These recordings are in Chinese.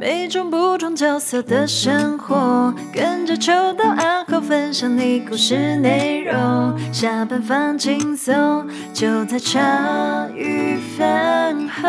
每种不同角色的生活，跟着秋刀暗号分享你故事内容。下班放轻松，就在茶余饭后。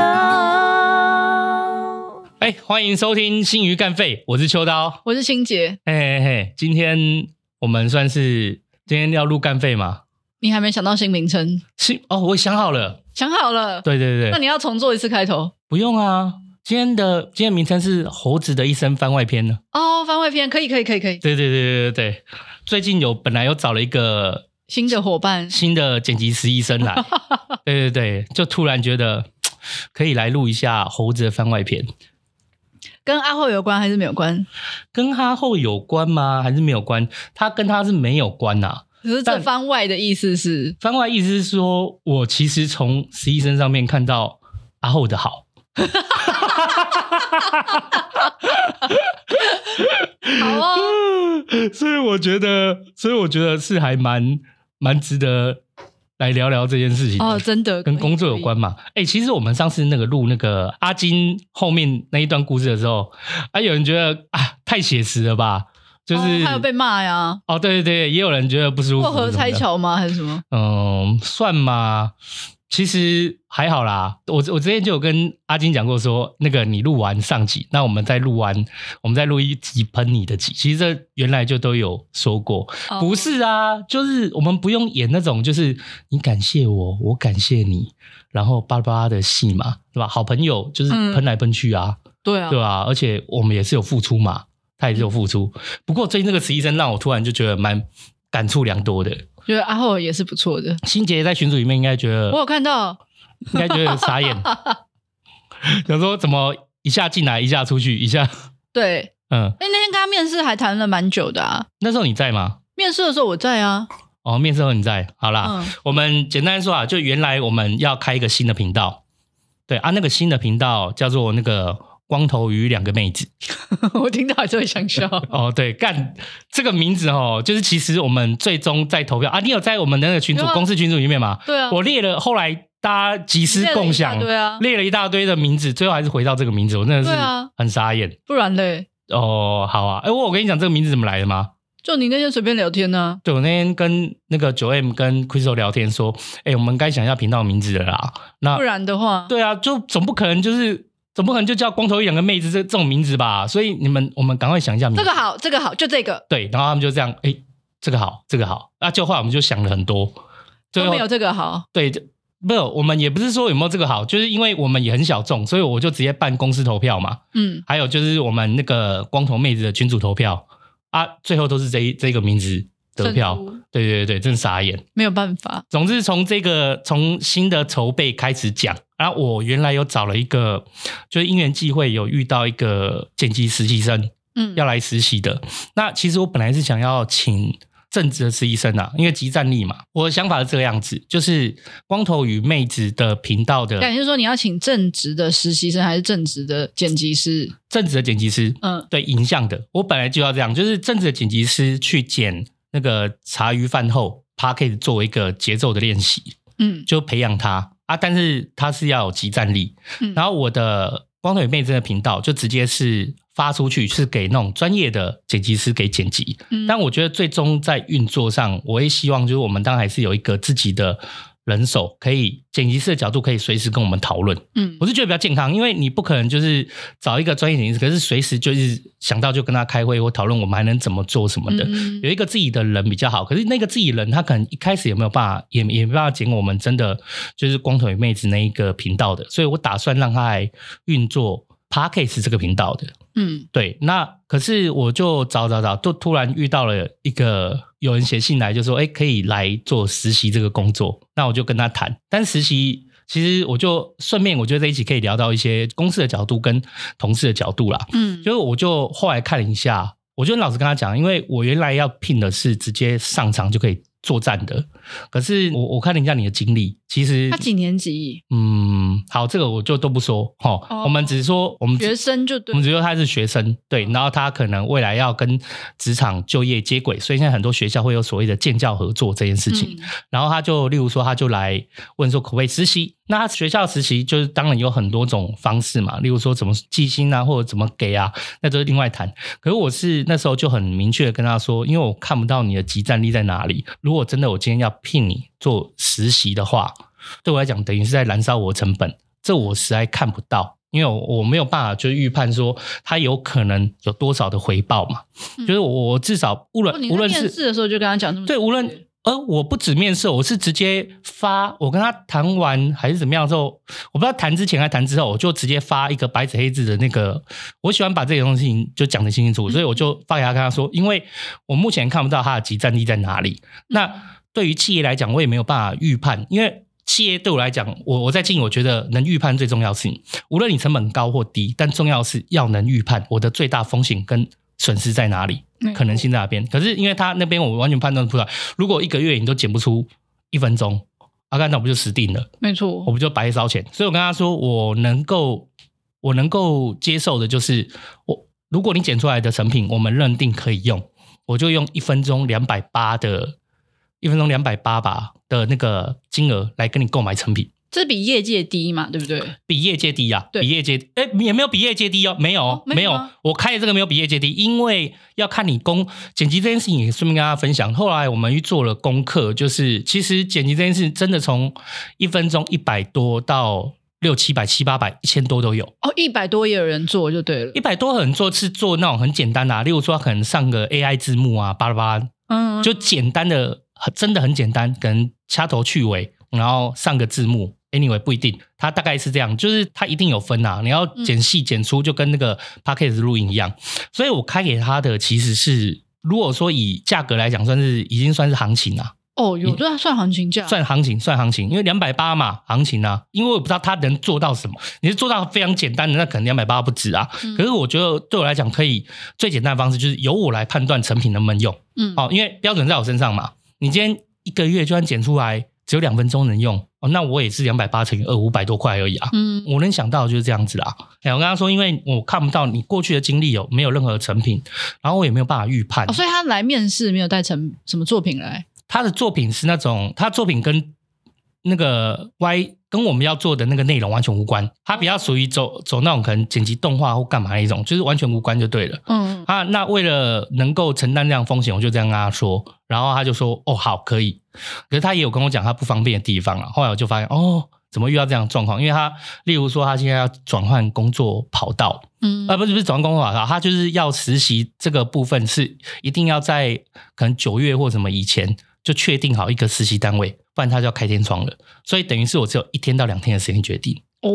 哎，欢迎收听《新鱼干废》，我是秋刀，我是清洁。嘿嘿嘿，今天我们算是今天要录干废吗？你还没想到新名称？新哦，我想好了，想好了。对对对，那你要重做一次开头？不用啊。今天的今天名称是《猴子的一生》番外篇呢。哦，番外篇可以可以可以可以。对对对对对，最近有本来有找了一个新的伙伴，新的剪辑师医生来。对对对，就突然觉得 可以来录一下猴子的番外篇。跟阿后有关还是没有关？跟阿后有关吗？还是没有关？他跟他是没有关呐、啊。可是这番外的意思是？番外意思是说，我其实从实习生上面看到阿后的好。哈哈哈哈哈哈！好哦，所以我觉得，所以我觉得是还蛮蛮值得来聊聊这件事情哦，真的跟工作有关嘛？哎、欸，其实我们上次那个录那个阿金后面那一段故事的时候，啊，有人觉得啊太写实了吧？就是、哦、还有被骂呀？哦，对对对，也有人觉得不舒服。过河拆桥吗？还是什么？嗯，算吗？其实还好啦，我我之前就有跟阿金讲过说，说那个你录完上集，那我们再录完，我们再录一集喷你的集。其实这原来就都有说过，哦、不是啊，就是我们不用演那种，就是你感谢我，我感谢你，然后巴拉巴拉的戏嘛，对吧？好朋友就是喷来喷去啊，嗯、对啊，对吧？而且我们也是有付出嘛，他也是有付出。嗯、不过最近那个实习生让我突然就觉得蛮感触良多的。觉得阿后也是不错的。新杰在群组里面应该觉得，我有看到，应该觉得傻眼。想说怎么一下进来，一下出去，一下。对，嗯。哎，那天跟他面试还谈了蛮久的啊。那时候你在吗？面试的时候我在啊。哦，面试的时候你在。好啦，嗯、我们简单说啊，就原来我们要开一个新的频道。对啊，那个新的频道叫做那个。光头与两个妹子，我听到还是会想笑。哦，对，干这个名字哦，就是其实我们最终在投票啊，你有在我们的那个群组、吗公司群组里面吗？对啊，我列了，后来大家集思共享，对啊，列了一大堆的名字，最后还是回到这个名字，我真的是很傻眼。不然嘞？哦，好啊，哎，我我跟你讲这个名字怎么来的吗？就你那天随便聊天呢、啊？对，我那天跟那个九 M 跟 Crystal 聊天说，哎，我们该想一下频道名字了啦。那不然的话，对啊，就总不可能就是。总不可能就叫光头一两个妹子这这种名字吧？所以你们我们赶快想一下名字。这个好，这个好，就这个。对，然后他们就这样，哎，这个好，这个好。那就后来我们就想了很多，都没有这个好。对，没有，我们也不是说有没有这个好，就是因为我们也很小众，所以我就直接办公司投票嘛。嗯，还有就是我们那个光头妹子的群主投票啊，最后都是这一这个名字得票。对对对，真傻眼，没有办法。总之从这个从新的筹备开始讲。然后我原来有找了一个，就是因缘际会有遇到一个剪辑实习生，嗯，要来实习的。那其实我本来是想要请正职的实习生啊，因为即战力嘛。我的想法是这个样子，就是光头与妹子的频道的。感觉说你要请正职的实习生，还是正职的剪辑师？正职的剪辑师，嗯，对，影像的。我本来就要这样，就是正职的剪辑师去剪那个茶余饭后 p a r k e 作为一个节奏的练习，嗯，就培养他。啊！但是他是要有集战力，嗯、然后我的光腿妹真的频道就直接是发出去，是给那种专业的剪辑师给剪辑。嗯、但我觉得最终在运作上，我也希望就是我们当然还是有一个自己的。人手可以剪辑师的角度可以随时跟我们讨论，嗯，我是觉得比较健康，因为你不可能就是找一个专业剪辑师，可是随时就是想到就跟他开会或讨论，我们还能怎么做什么的，嗯、有一个自己的人比较好。可是那个自己人他可能一开始也没有办法，也也没办法剪我们真的就是光头与妹子那一个频道的，所以我打算让他来运作 Podcast 这个频道的。嗯，对，那可是我就找找找，就突然遇到了一个有人写信来，就说，哎，可以来做实习这个工作，那我就跟他谈。但实习其实我就顺便，我觉得在一起可以聊到一些公司的角度跟同事的角度啦。嗯，就是我就后来看了一下，我就老实跟他讲，因为我原来要聘的是直接上场就可以。作战的，可是我我看了一下你的经历，其实他几年级？嗯，好，这个我就都不说哈。哦、我们只是说，我们学生就对，我们只是说他是学生，对，然后他可能未来要跟职场就业接轨，所以现在很多学校会有所谓的建教合作这件事情。嗯、然后他就例如说，他就来问说可不可以实习？那学校实习就是当然有很多种方式嘛，例如说怎么计薪啊，或者怎么给啊，那都是另外谈。可是我是那时候就很明确的跟他说，因为我看不到你的集战力在哪里。如果真的我今天要聘你做实习的话，对我来讲等于是在燃烧我的成本，这我实在看不到，因为我我没有办法就预判说他有可能有多少的回报嘛。嗯、就是我至少无论无论是面试的时候就跟他讲这么对，无论。而我不止面试，我是直接发。我跟他谈完还是怎么样之后，我不知道谈之前还谈之后，我就直接发一个白纸黑字的那个。我喜欢把这些东西就讲得清清楚楚，所以我就发给他，跟他说，因为我目前看不到他的集战力在哪里。那对于企业来讲，我也没有办法预判，因为企业对我来讲，我我在经营，我觉得能预判最重要的事情，无论你成本高或低，但重要是要能预判我的最大风险跟损失在哪里。可能性在那边，可是因为他那边我完全判断不出来。如果一个月你都剪不出一分钟，阿甘那不就死定了？没错，我不就白烧钱？所以我跟他说，我能够我能够接受的就是，我如果你剪出来的成品我们认定可以用，我就用一分钟两百八的，一分钟两百八吧的那个金额来跟你购买成品。这比业界低嘛，对不对？比业界低呀、啊，对比业界哎也没有比业界低哦，没有、哦、没有，我开的这个没有比业界低，因为要看你工剪辑这件事情，也顺便跟大家分享。后来我们去做了功课，就是其实剪辑这件事真的从一分钟一百多到六七百七八百一千多都有哦，一百多也有人做就对了，一百多很做是做那种很简单的、啊，例如说可能上个 AI 字幕啊，巴拉巴拉，嗯，就简单的，真的很简单，可能掐头去尾，然后上个字幕。Anyway，不一定，它大概是这样，就是它一定有分呐、啊。你要剪细剪粗，就跟那个 Podcast 录音一样。所以我开给他的其实是，如果说以价格来讲，算是已经算是行情了。哦，有这算行情价？算行情，算行情，因为两百八嘛，行情啊。因为我不知道他能做到什么。你是做到非常简单的，那可能两百八不止啊。嗯、可是我觉得对我来讲，可以最简单的方式就是由我来判断成品能不能用。嗯，哦，因为标准在我身上嘛。你今天一个月就算剪出来。只有两分钟能用哦，那我也是两百八乘以二，五百多块而已啊。嗯，我能想到的就是这样子啦。哎，我跟他说，因为我看不到你过去的经历有没有任何成品，然后我也没有办法预判。哦，所以他来面试没有带成什么作品来？他的作品是那种，他作品跟那个 Y。跟我们要做的那个内容完全无关，它比较属于走走那种可能剪辑动画或干嘛那一种，就是完全无关就对了。嗯啊，那为了能够承担这样风险，我就这样跟他说，然后他就说哦好可以，可是他也有跟我讲他不方便的地方了。后来我就发现哦，怎么遇到这样的状况？因为他例如说他现在要转换工作跑道，嗯啊不是不是转换工作跑道，他就是要实习这个部分是一定要在可能九月或什么以前就确定好一个实习单位。不然他就要开天窗了，所以等于是我只有一天到两天的时间决定。哦，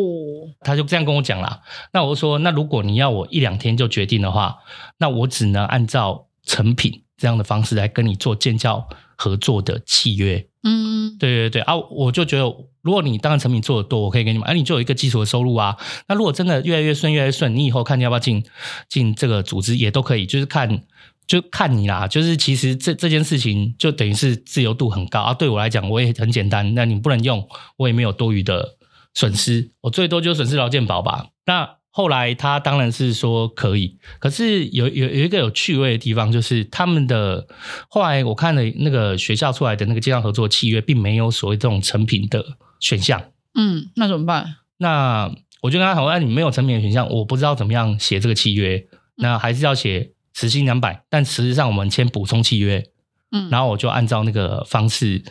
他就这样跟我讲啦。那我就说，那如果你要我一两天就决定的话，那我只能按照成品这样的方式来跟你做建教合作的契约。嗯，对对对啊，我就觉得，如果你当然成品做的多，我可以给你们，哎、啊、你就有一个基础的收入啊。那如果真的越来越顺，越来越顺，你以后看你要不要进进这个组织也都可以，就是看。就看你啦，就是其实这这件事情就等于是自由度很高啊。对我来讲，我也很简单。那你不能用，我也没有多余的损失，我最多就损失劳健保吧。那后来他当然是说可以，可是有有有一个有趣味的地方，就是他们的后来我看了那个学校出来的那个建教合作契约，并没有所谓这种成品的选项。嗯，那怎么办？那我就跟他讨论，那你没有成品的选项，我不知道怎么样写这个契约，那还是要写。时薪两百，但实际上我们签补充契约，嗯，然后我就按照那个方式，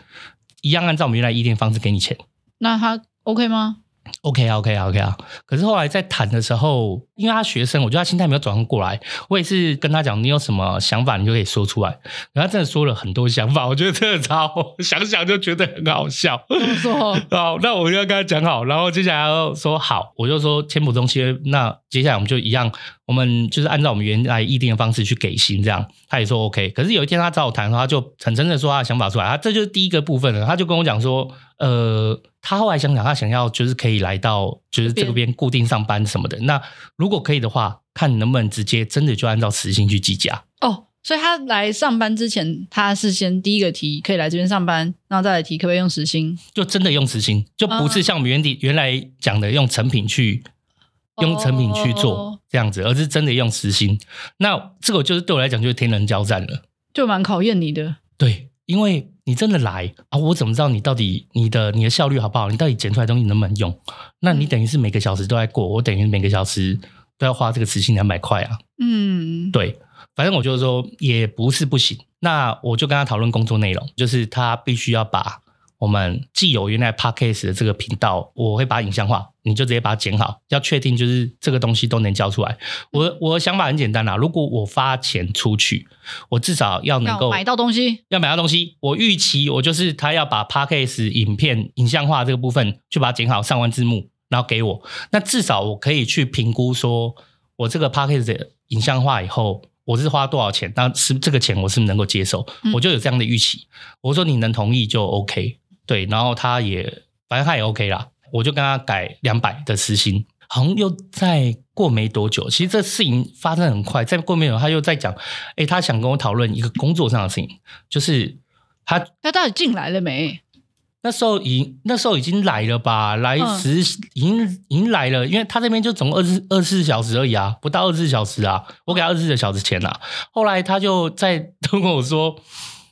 一样按照我们原来一店方式给你钱。那他 OK 吗？OK 啊，OK 啊，OK 啊。可是后来在谈的时候，因为他学生，我觉得他心态没有转换过来。我也是跟他讲，你有什么想法，你就可以说出来。然后他真的说了很多想法，我觉得真的超，想想就觉得很好笑。说 好，那我就要跟他讲好。然后接下来要说好，我就说签补充契约。那接下来我们就一样，我们就是按照我们原来议定的方式去给薪，这样他也说 OK。可是有一天他找我谈的时候，他就很真的说他的想法出来。他这就是第一个部分了，他就跟我讲说，呃。他后来想想，他想要就是可以来到就是这边固定上班什么的。那如果可以的话，看能不能直接真的就按照时薪去计价。哦，所以他来上班之前，他是先第一个提可以来这边上班，然后再来提可不可以用时薪？就真的用时薪，就不是像我们原底原来讲的用成品去用成品去做这样子，而是真的用时薪。那这个就是对我来讲就是天人交战了，就蛮考验你的。对，因为。你真的来啊，我怎么知道你到底你的你的效率好不好？你到底剪出来的东西能不能用？那你等于是每个小时都在过，我等于每个小时都要花这个时薪两百块啊。嗯，对，反正我就是说也不是不行。那我就跟他讨论工作内容，就是他必须要把。我们既有原来 Podcast 的这个频道，我会把它影像化，你就直接把它剪好，要确定就是这个东西都能交出来。我我的想法很简单啦，如果我发钱出去，我至少要能够买到东西，要买到东西。我预期我就是他要把 Podcast 影片影像化这个部分，就把它剪好，上完字幕，然后给我。那至少我可以去评估说，我这个 Podcast 的影像化以后，我是花多少钱？那是这个钱我是不是能够接受？我就有这样的预期。我说你能同意就 OK。对，然后他也反正他也 OK 啦，我就跟他改两百的时薪，好像又再过没多久，其实这事情发生很快，再过没有他又在讲，哎，他想跟我讨论一个工作上的事情，就是他他到底进来了没？那时候已经那时候已经来了吧，来时已经、嗯、已经来了，因为他这边就总共二十二十四小时而已啊，不到二十四小时啊，我给他二十四个小时钱啊，后来他就在 跟我说。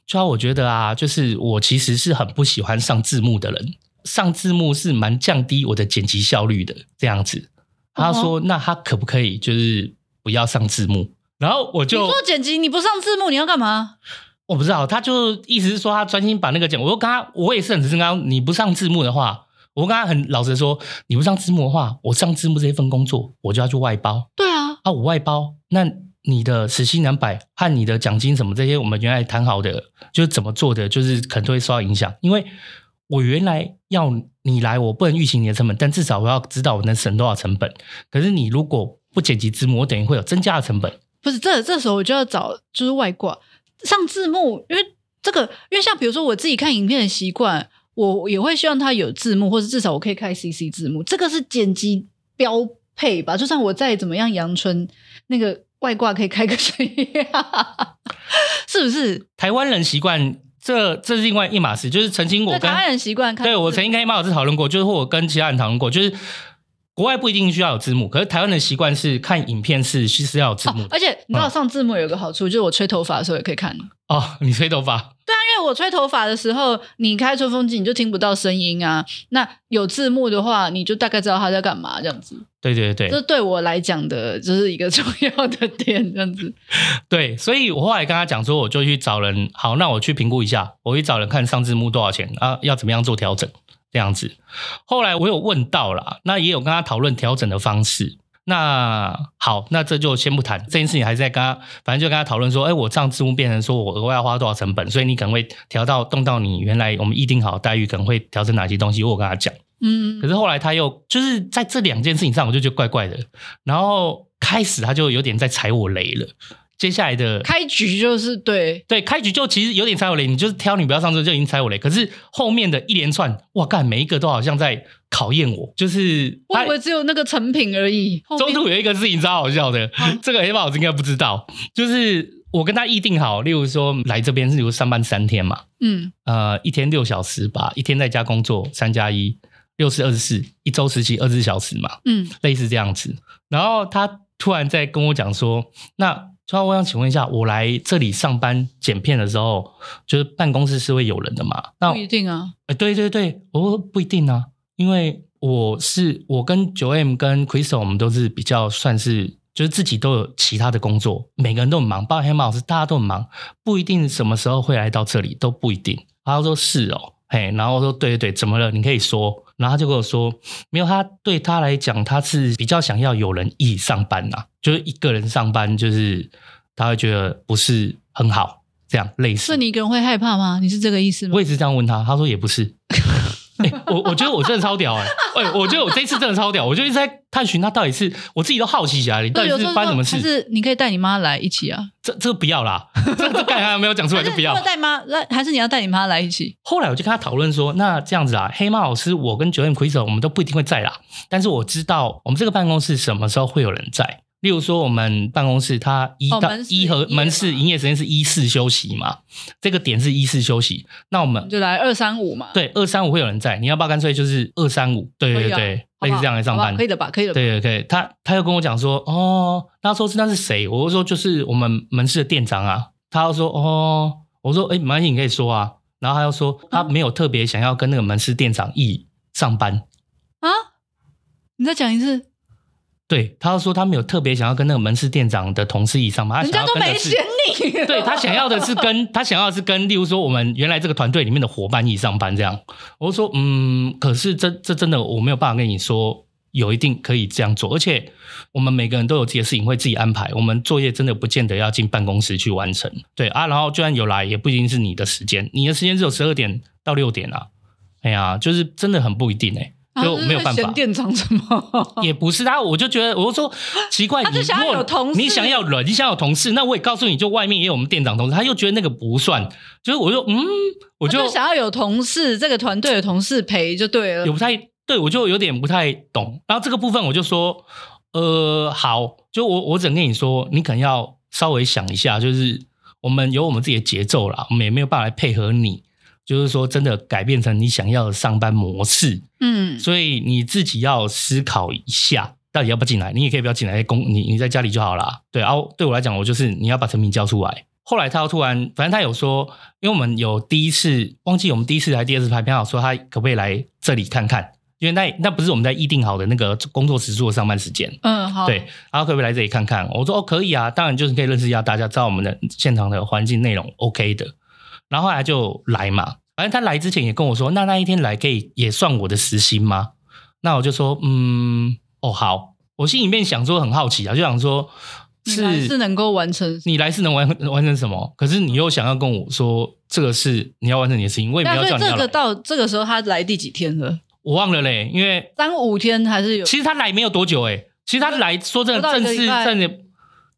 主要我觉得啊，就是我其实是很不喜欢上字幕的人，上字幕是蛮降低我的剪辑效率的。这样子，他说：“那他可不可以就是不要上字幕？”然后我就你做剪辑，你不上字幕，你要干嘛？我不知道，他就意思是说他专心把那个剪。我就跟他，我也是很直跟他，你不上字幕的话，我跟他很老实说，你不上字幕的话，我上字幕这一份工作，我就要去外包。对啊，啊，我外包那。你的时薪两百和你的奖金什么这些，我们原来谈好的，就是怎么做的，就是可能都会受到影响。因为我原来要你来，我不能预期你的成本，但至少我要知道我能省多少成本。可是你如果不剪辑字幕，我等于会有增加的成本。不是，这这时候我就要找就是外挂上字幕，因为这个，因为像比如说我自己看影片的习惯，我也会希望它有字幕，或者至少我可以开 CC 字幕，这个是剪辑标配吧？就算我再怎么样阳春那个。外挂可以开个声音，是不是？台湾人习惯这，这是另外一码事。就是曾经我跟台湾人习惯看，对我曾经跟马老师讨论过，就是或我跟其他人讨论过，就是国外不一定需要有字幕，可是台湾的习惯是看影片是其实要有字幕，哦。而且你知道上字幕有个好处，嗯、就是我吹头发的时候也可以看。哦，你吹头发？对啊，因为我吹头发的时候，你开吹风机你就听不到声音啊。那有字幕的话，你就大概知道他在干嘛，这样子。对对对，这对我来讲的，就是一个重要的点，这样子。对，所以我后来跟他讲说，我就去找人，好，那我去评估一下，我去找人看上字幕多少钱啊，要怎么样做调整，这样子。后来我有问到啦，那也有跟他讨论调整的方式。那好，那这就先不谈这件事情，还是在跟他，反正就跟他讨论说，哎，我上字幕变成说我额外要花多少成本，所以你可能会调到动到你原来我们议定好的待遇，可能会调整哪些东西，我跟他讲，嗯，可是后来他又就是在这两件事情上，我就觉得怪怪的，然后开始他就有点在踩我雷了。接下来的开局就是对对，开局就其实有点踩我雷，你就是挑你不要上车就已经踩我雷。可是后面的一连串，哇干，每一个都好像在考验我，就是我以为只有那个成品而已。中途有一个事情超好笑的，啊、这个黑豹老师应该不知道，就是我跟他议定好，例如说来这边是比如上班三天嘛，嗯，呃，一天六小时吧，一天在家工作三加一，六四二十四，一周实习二十四小时嘛，嗯，类似这样子。然后他突然在跟我讲说，那。所以我想请问一下，我来这里上班剪片的时候，就是办公室是会有人的吗？那不一定啊。哎，对对对，我说不一定啊，因为我是我跟九 M 跟 Crystal，我们都是比较算是就是自己都有其他的工作，每个人都很忙，包括黑马老师，大家都很忙，不一定什么时候会来到这里，都不一定。他说是哦，嘿，然后我说对对对，怎么了？你可以说。然后他就跟我说，没有，他对他来讲，他是比较想要有人一起上班呐、啊，就是一个人上班，就是他会觉得不是很好，这样类似。是你一个人会害怕吗？你是这个意思吗？我也是这样问他，他说也不是。哎、欸，我我觉得我真的超屌哎、欸！哎、欸，我觉得我这次真的超屌，我就一直在探寻他到底是我自己都好奇起来，你到底是发生什么事？是你可以带你妈来一起啊？这这个不要啦，这这刚才还没有讲出来就不要。带妈来，还是你要带你妈来一起？后来我就跟他讨论说，那这样子啊，黑猫老师，我跟九 M Quiz 我们都不一定会在啦，但是我知道我们这个办公室什么时候会有人在。例如说，我们办公室它一到一和门市营业时间是一四休息嘛，这个点是一四休息，那我们就来二三五嘛。对，二三五会有人在，你要不要干脆就是二三五？对对对，类似这样来上班，可以的吧？可以的。对对对，他他又跟我讲说，哦，他说是那是谁？我就说就是我们门市的店长啊。他又说哦，我说哎，没关系，你可以说啊。然后他又说他没有特别想要跟那个门市店长一上班啊，你再讲一次。对，他说他没有特别想要跟那个门市店长的同事一上班，他想要跟的是人家都没选你。对，他想要的是跟 他想要的是跟，例如说我们原来这个团队里面的伙伴一起上班这样。我说嗯，可是这这真的我没有办法跟你说有一定可以这样做，而且我们每个人都有自己的事情会自己安排，我们作业真的不见得要进办公室去完成。对啊，然后就算有来，也不一定是你的时间，你的时间只有十二点到六点啊。哎呀，就是真的很不一定哎、欸。就没有办法。店长什么？也不是他，我就觉得，我就说奇怪，你想要有同事，你想要人，你想要有同事，那我也告诉你就外面也有我们店长同事，他又觉得那个不算，就是我就嗯，我就，就想要有同事，这个团队的同事陪就对了。也不太对，我就有点不太懂。然后这个部分我就说，呃，好，就我我只能跟你说，你可能要稍微想一下，就是我们有我们自己的节奏啦，我们也没有办法来配合你。就是说，真的改变成你想要的上班模式，嗯，所以你自己要思考一下，到底要不要进来。你也可以不要进来，工你你在家里就好了。对，然后对我来讲，我就是你要把成品交出来。后来他又突然，反正他有说，因为我们有第一次忘记我们第一次还第二次拍片，好说他可不可以来这里看看，因为那那不是我们在预定好的那个工作时数的上班时间。嗯，好，对，然后可不可以来这里看看？我说哦，可以啊，当然就是可以认识一下大家，知道我们的现场的环境内容 OK 的。然后后来就来嘛，反正他来之前也跟我说，那那一天来可以也算我的时薪吗？那我就说，嗯，哦，好。我心里面想说很好奇啊，就想说是是能够完成，你来是能完完成什么？可是你又想要跟我说这个是你要完成你的事情，我也没有叫你要。这个到这个时候他来第几天了？我忘了嘞，因为三五天还是有。其实他来没有多久诶，其实他来说真的正式正的。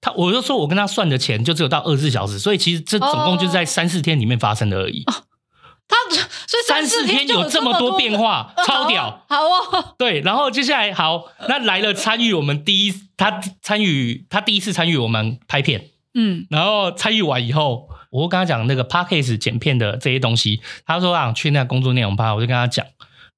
他我就说，我跟他算的钱就只有到二十四小时，所以其实这总共就是在三四天里面发生的而已。哦、他所以三四天有这么多变化，超屌，好哦。对，然后接下来好，那来了参与我们第一，他参与他第一次参与我们拍片，嗯，然后参与完以后，我跟他讲那个 p a c k a g e 剪片的这些东西，他说啊，去那工作内容吧，我就跟他讲，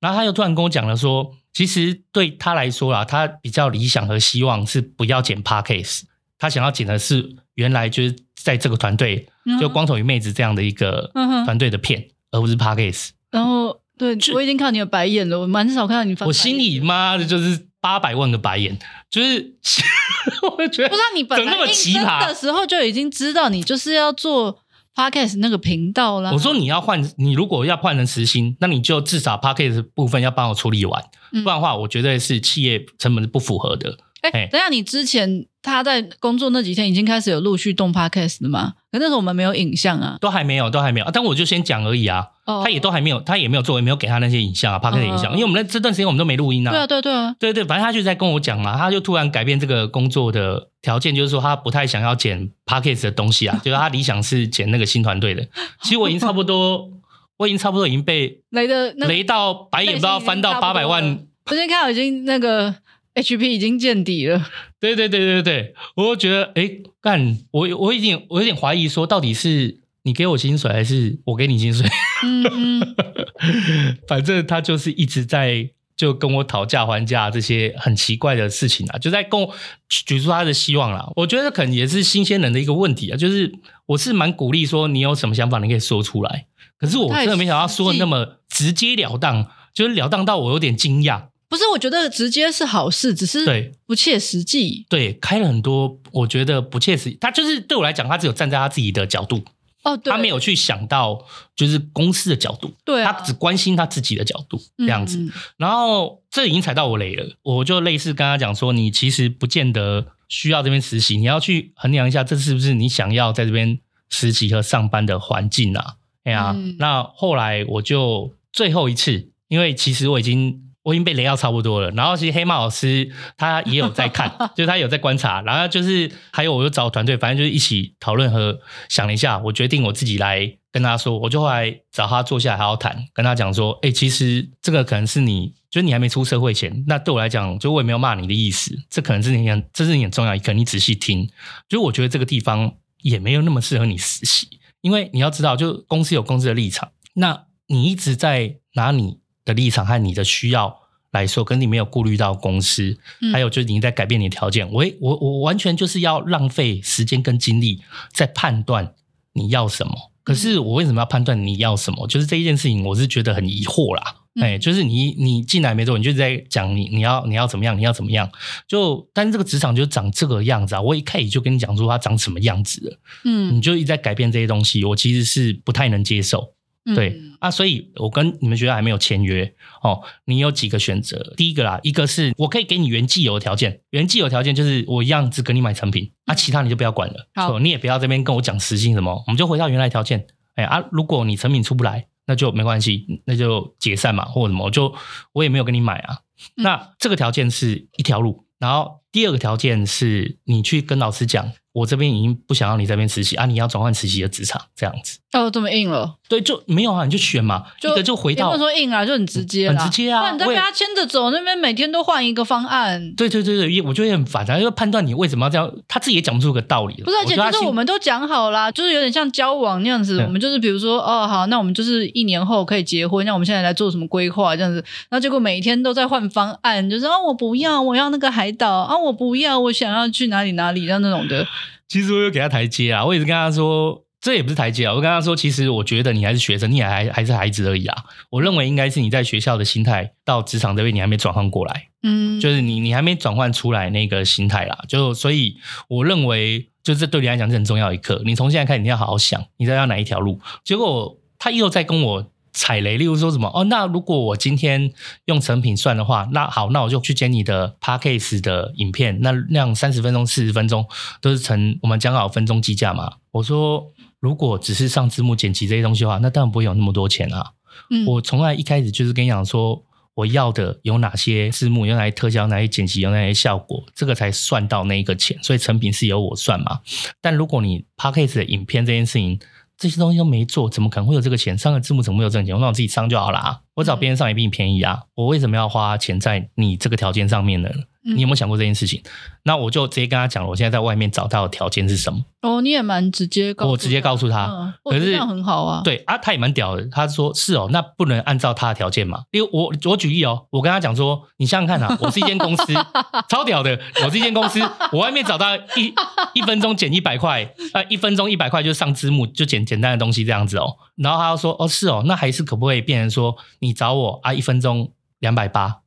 然后他又突然跟我讲了说，其实对他来说啦，他比较理想和希望是不要剪 Podcast。他想要剪的是原来就是在这个团队，就光头与妹子这样的一个团队的片，嗯、而不是 Podcast。然后，对，我已经看到你的白眼了，我蛮少看到你翻。我心里妈的就是八百万个白眼，就是 我觉得不知道你本来那么奇葩的时候就已经知道你就是要做 Podcast 那个频道了。我说你要换，你如果要换成实薪，那你就至少 Podcast 部分要帮我处理完，不然的话，我觉得是企业成本是不符合的。哎、欸，等下，你之前他在工作那几天已经开始有陆续动 podcast 了嘛？可那时候我们没有影像啊，都还没有，都还没有。但我就先讲而已啊。哦，他也都还没有，他也没有做，也没有给他那些影像啊，podcast 影像。因为我们那这段时间我们都没录音啊。对啊，对对啊，对对，反正他就在跟我讲嘛，他就突然改变这个工作的条件，就是说他不太想要剪 podcast 的东西啊，就是他理想是剪那个新团队的。其实我已经差不多，我已经差不多已经被雷的雷到白眼，不知道翻到八百万。我先看，到已经那个。HP 已经见底了。对对对对对，我就觉得，哎，干，我我有点，我有点怀疑，说到底是你给我薪水，还是我给你薪水？嗯嗯。反正他就是一直在就跟我讨价还价这些很奇怪的事情啊，就在跟我举出他的希望啦。我觉得可能也是新鲜人的一个问题啊，就是我是蛮鼓励说你有什么想法，你可以说出来。可是我真的没想到说的那么直截了当，就是了当到我有点惊讶。不是，我觉得直接是好事，只是不切实际。对，对，开了很多，我觉得不切实际。他就是对我来讲，他只有站在他自己的角度，哦，对，他没有去想到就是公司的角度，对啊，他只关心他自己的角度这样子。嗯，然后这已经踩到我雷了，我就类似跟他讲说，你其实不见得需要这边实习，你要去衡量一下，这是不是你想要在这边实习和上班的环境啊？哎呀，嗯，那后来我就最后一次，因为其实我已经。我已经被雷到差不多了，然后其实黑猫老师他也有在看，就是他有在观察，然后就是还有我就找团队，反正就是一起讨论和想了一下，我决定我自己来跟他说，我就后来找他坐下来好好谈，跟他讲说，哎、其实这个可能是你，就是你还没出社会前，那对我来讲，就我也没有骂你的意思，这可能是你很，这是你很重要，可能你仔细听，就我觉得这个地方也没有那么适合你实习，因为你要知道，就公司有公司的立场，那你一直在拿你。的立场和你的需要来说，跟你没有顾虑到公司，嗯、还有就是你在改变你的条件，我我我完全就是要浪费时间跟精力在判断你要什么，可是我为什么要判断你要什么？就是这一件事情，我是觉得很疑惑啦。哎、嗯，就是你你进来没多久，你就在讲你你要你要怎么样，你要怎么样？就但是这个职场就长这个样子啊！我一开始就跟你讲说它长什么样子了，嗯，你就一直在改变这些东西，我其实是不太能接受。对、嗯、啊，所以我跟你们学校还没有签约哦。你有几个选择？第一个啦，一个是我可以给你原既有的条件，原既有条件就是我一样只给你买成品，啊，其他你就不要管了。好，你也不要这边跟我讲实心什么，我们就回到原来条件。哎啊，如果你成品出不来，那就没关系，那就解散嘛，或者什么，我就我也没有跟你买啊。嗯、那这个条件是一条路，然后第二个条件是你去跟老师讲。我这边已经不想要你这边实习啊！你要转换实习的职场这样子哦，这么硬了？对，就没有啊，你就选嘛，就一个就回到。不说硬啊，就很直接，很直接啊。那你再跟他牵着走，那边每天都换一个方案。对对对对，我觉得很烦啊，因为判断你为什么要这样，他自己也讲不出个道理。不是，而且就是我们都讲好啦，就是有点像交往那样子。我们就是比如说，哦，好，那我们就是一年后可以结婚，那我们现在来做什么规划这样子？然后结果每天都在换方案，就是啊，我不要，我要那个海岛啊，我不要，我想要去哪里哪里，像那种的。其实我有给他台阶啊，我也是跟他说，这也不是台阶啊。我跟他说，其实我觉得你还是学生，你也还还是孩子而已啊。我认为应该是你在学校的心态到职场这边你还没转换过来，嗯，就是你你还没转换出来那个心态啦。就所以我认为，就这对你来讲是很重要一课。你从现在开始你要好好想，你在要哪一条路。结果他又在跟我。踩雷，例如说什么哦？那如果我今天用成品算的话，那好，那我就去剪你的 Podcast 的影片，那那样三十分钟、四十分钟都是成我们讲好分钟计价嘛。我说，如果只是上字幕、剪辑这些东西的话，那当然不会有那么多钱啊。嗯，我从来一开始就是跟你讲说，我要的有哪些字幕，有哪些特效，哪些剪辑，有哪些效果，这个才算到那一个钱。所以成品是由我算嘛。但如果你 Podcast 的影片这件事情，这些东西都没做，怎么可能会有这个钱？上个字幕怎么会有这个钱？我让我自己上就好啦。我找别人上也比你便宜啊。我为什么要花钱在你这个条件上面呢？你有没有想过这件事情？嗯、那我就直接跟他讲了，我现在在外面找到的条件是什么？哦，你也蛮直接告，我直接告诉他，嗯、可是这样很好啊。对啊，他也蛮屌的。他说是哦，那不能按照他的条件嘛？因为我我举例哦，我跟他讲说，你想想看啊，我是一间公司，超屌的，我是一间公司，我外面找到一一分钟减一百块，呃，一分钟一百块就上字幕，就简简单的东西这样子哦。然后他又说，哦是哦，那还是可不可以变成说，你找我啊，一分钟两百八？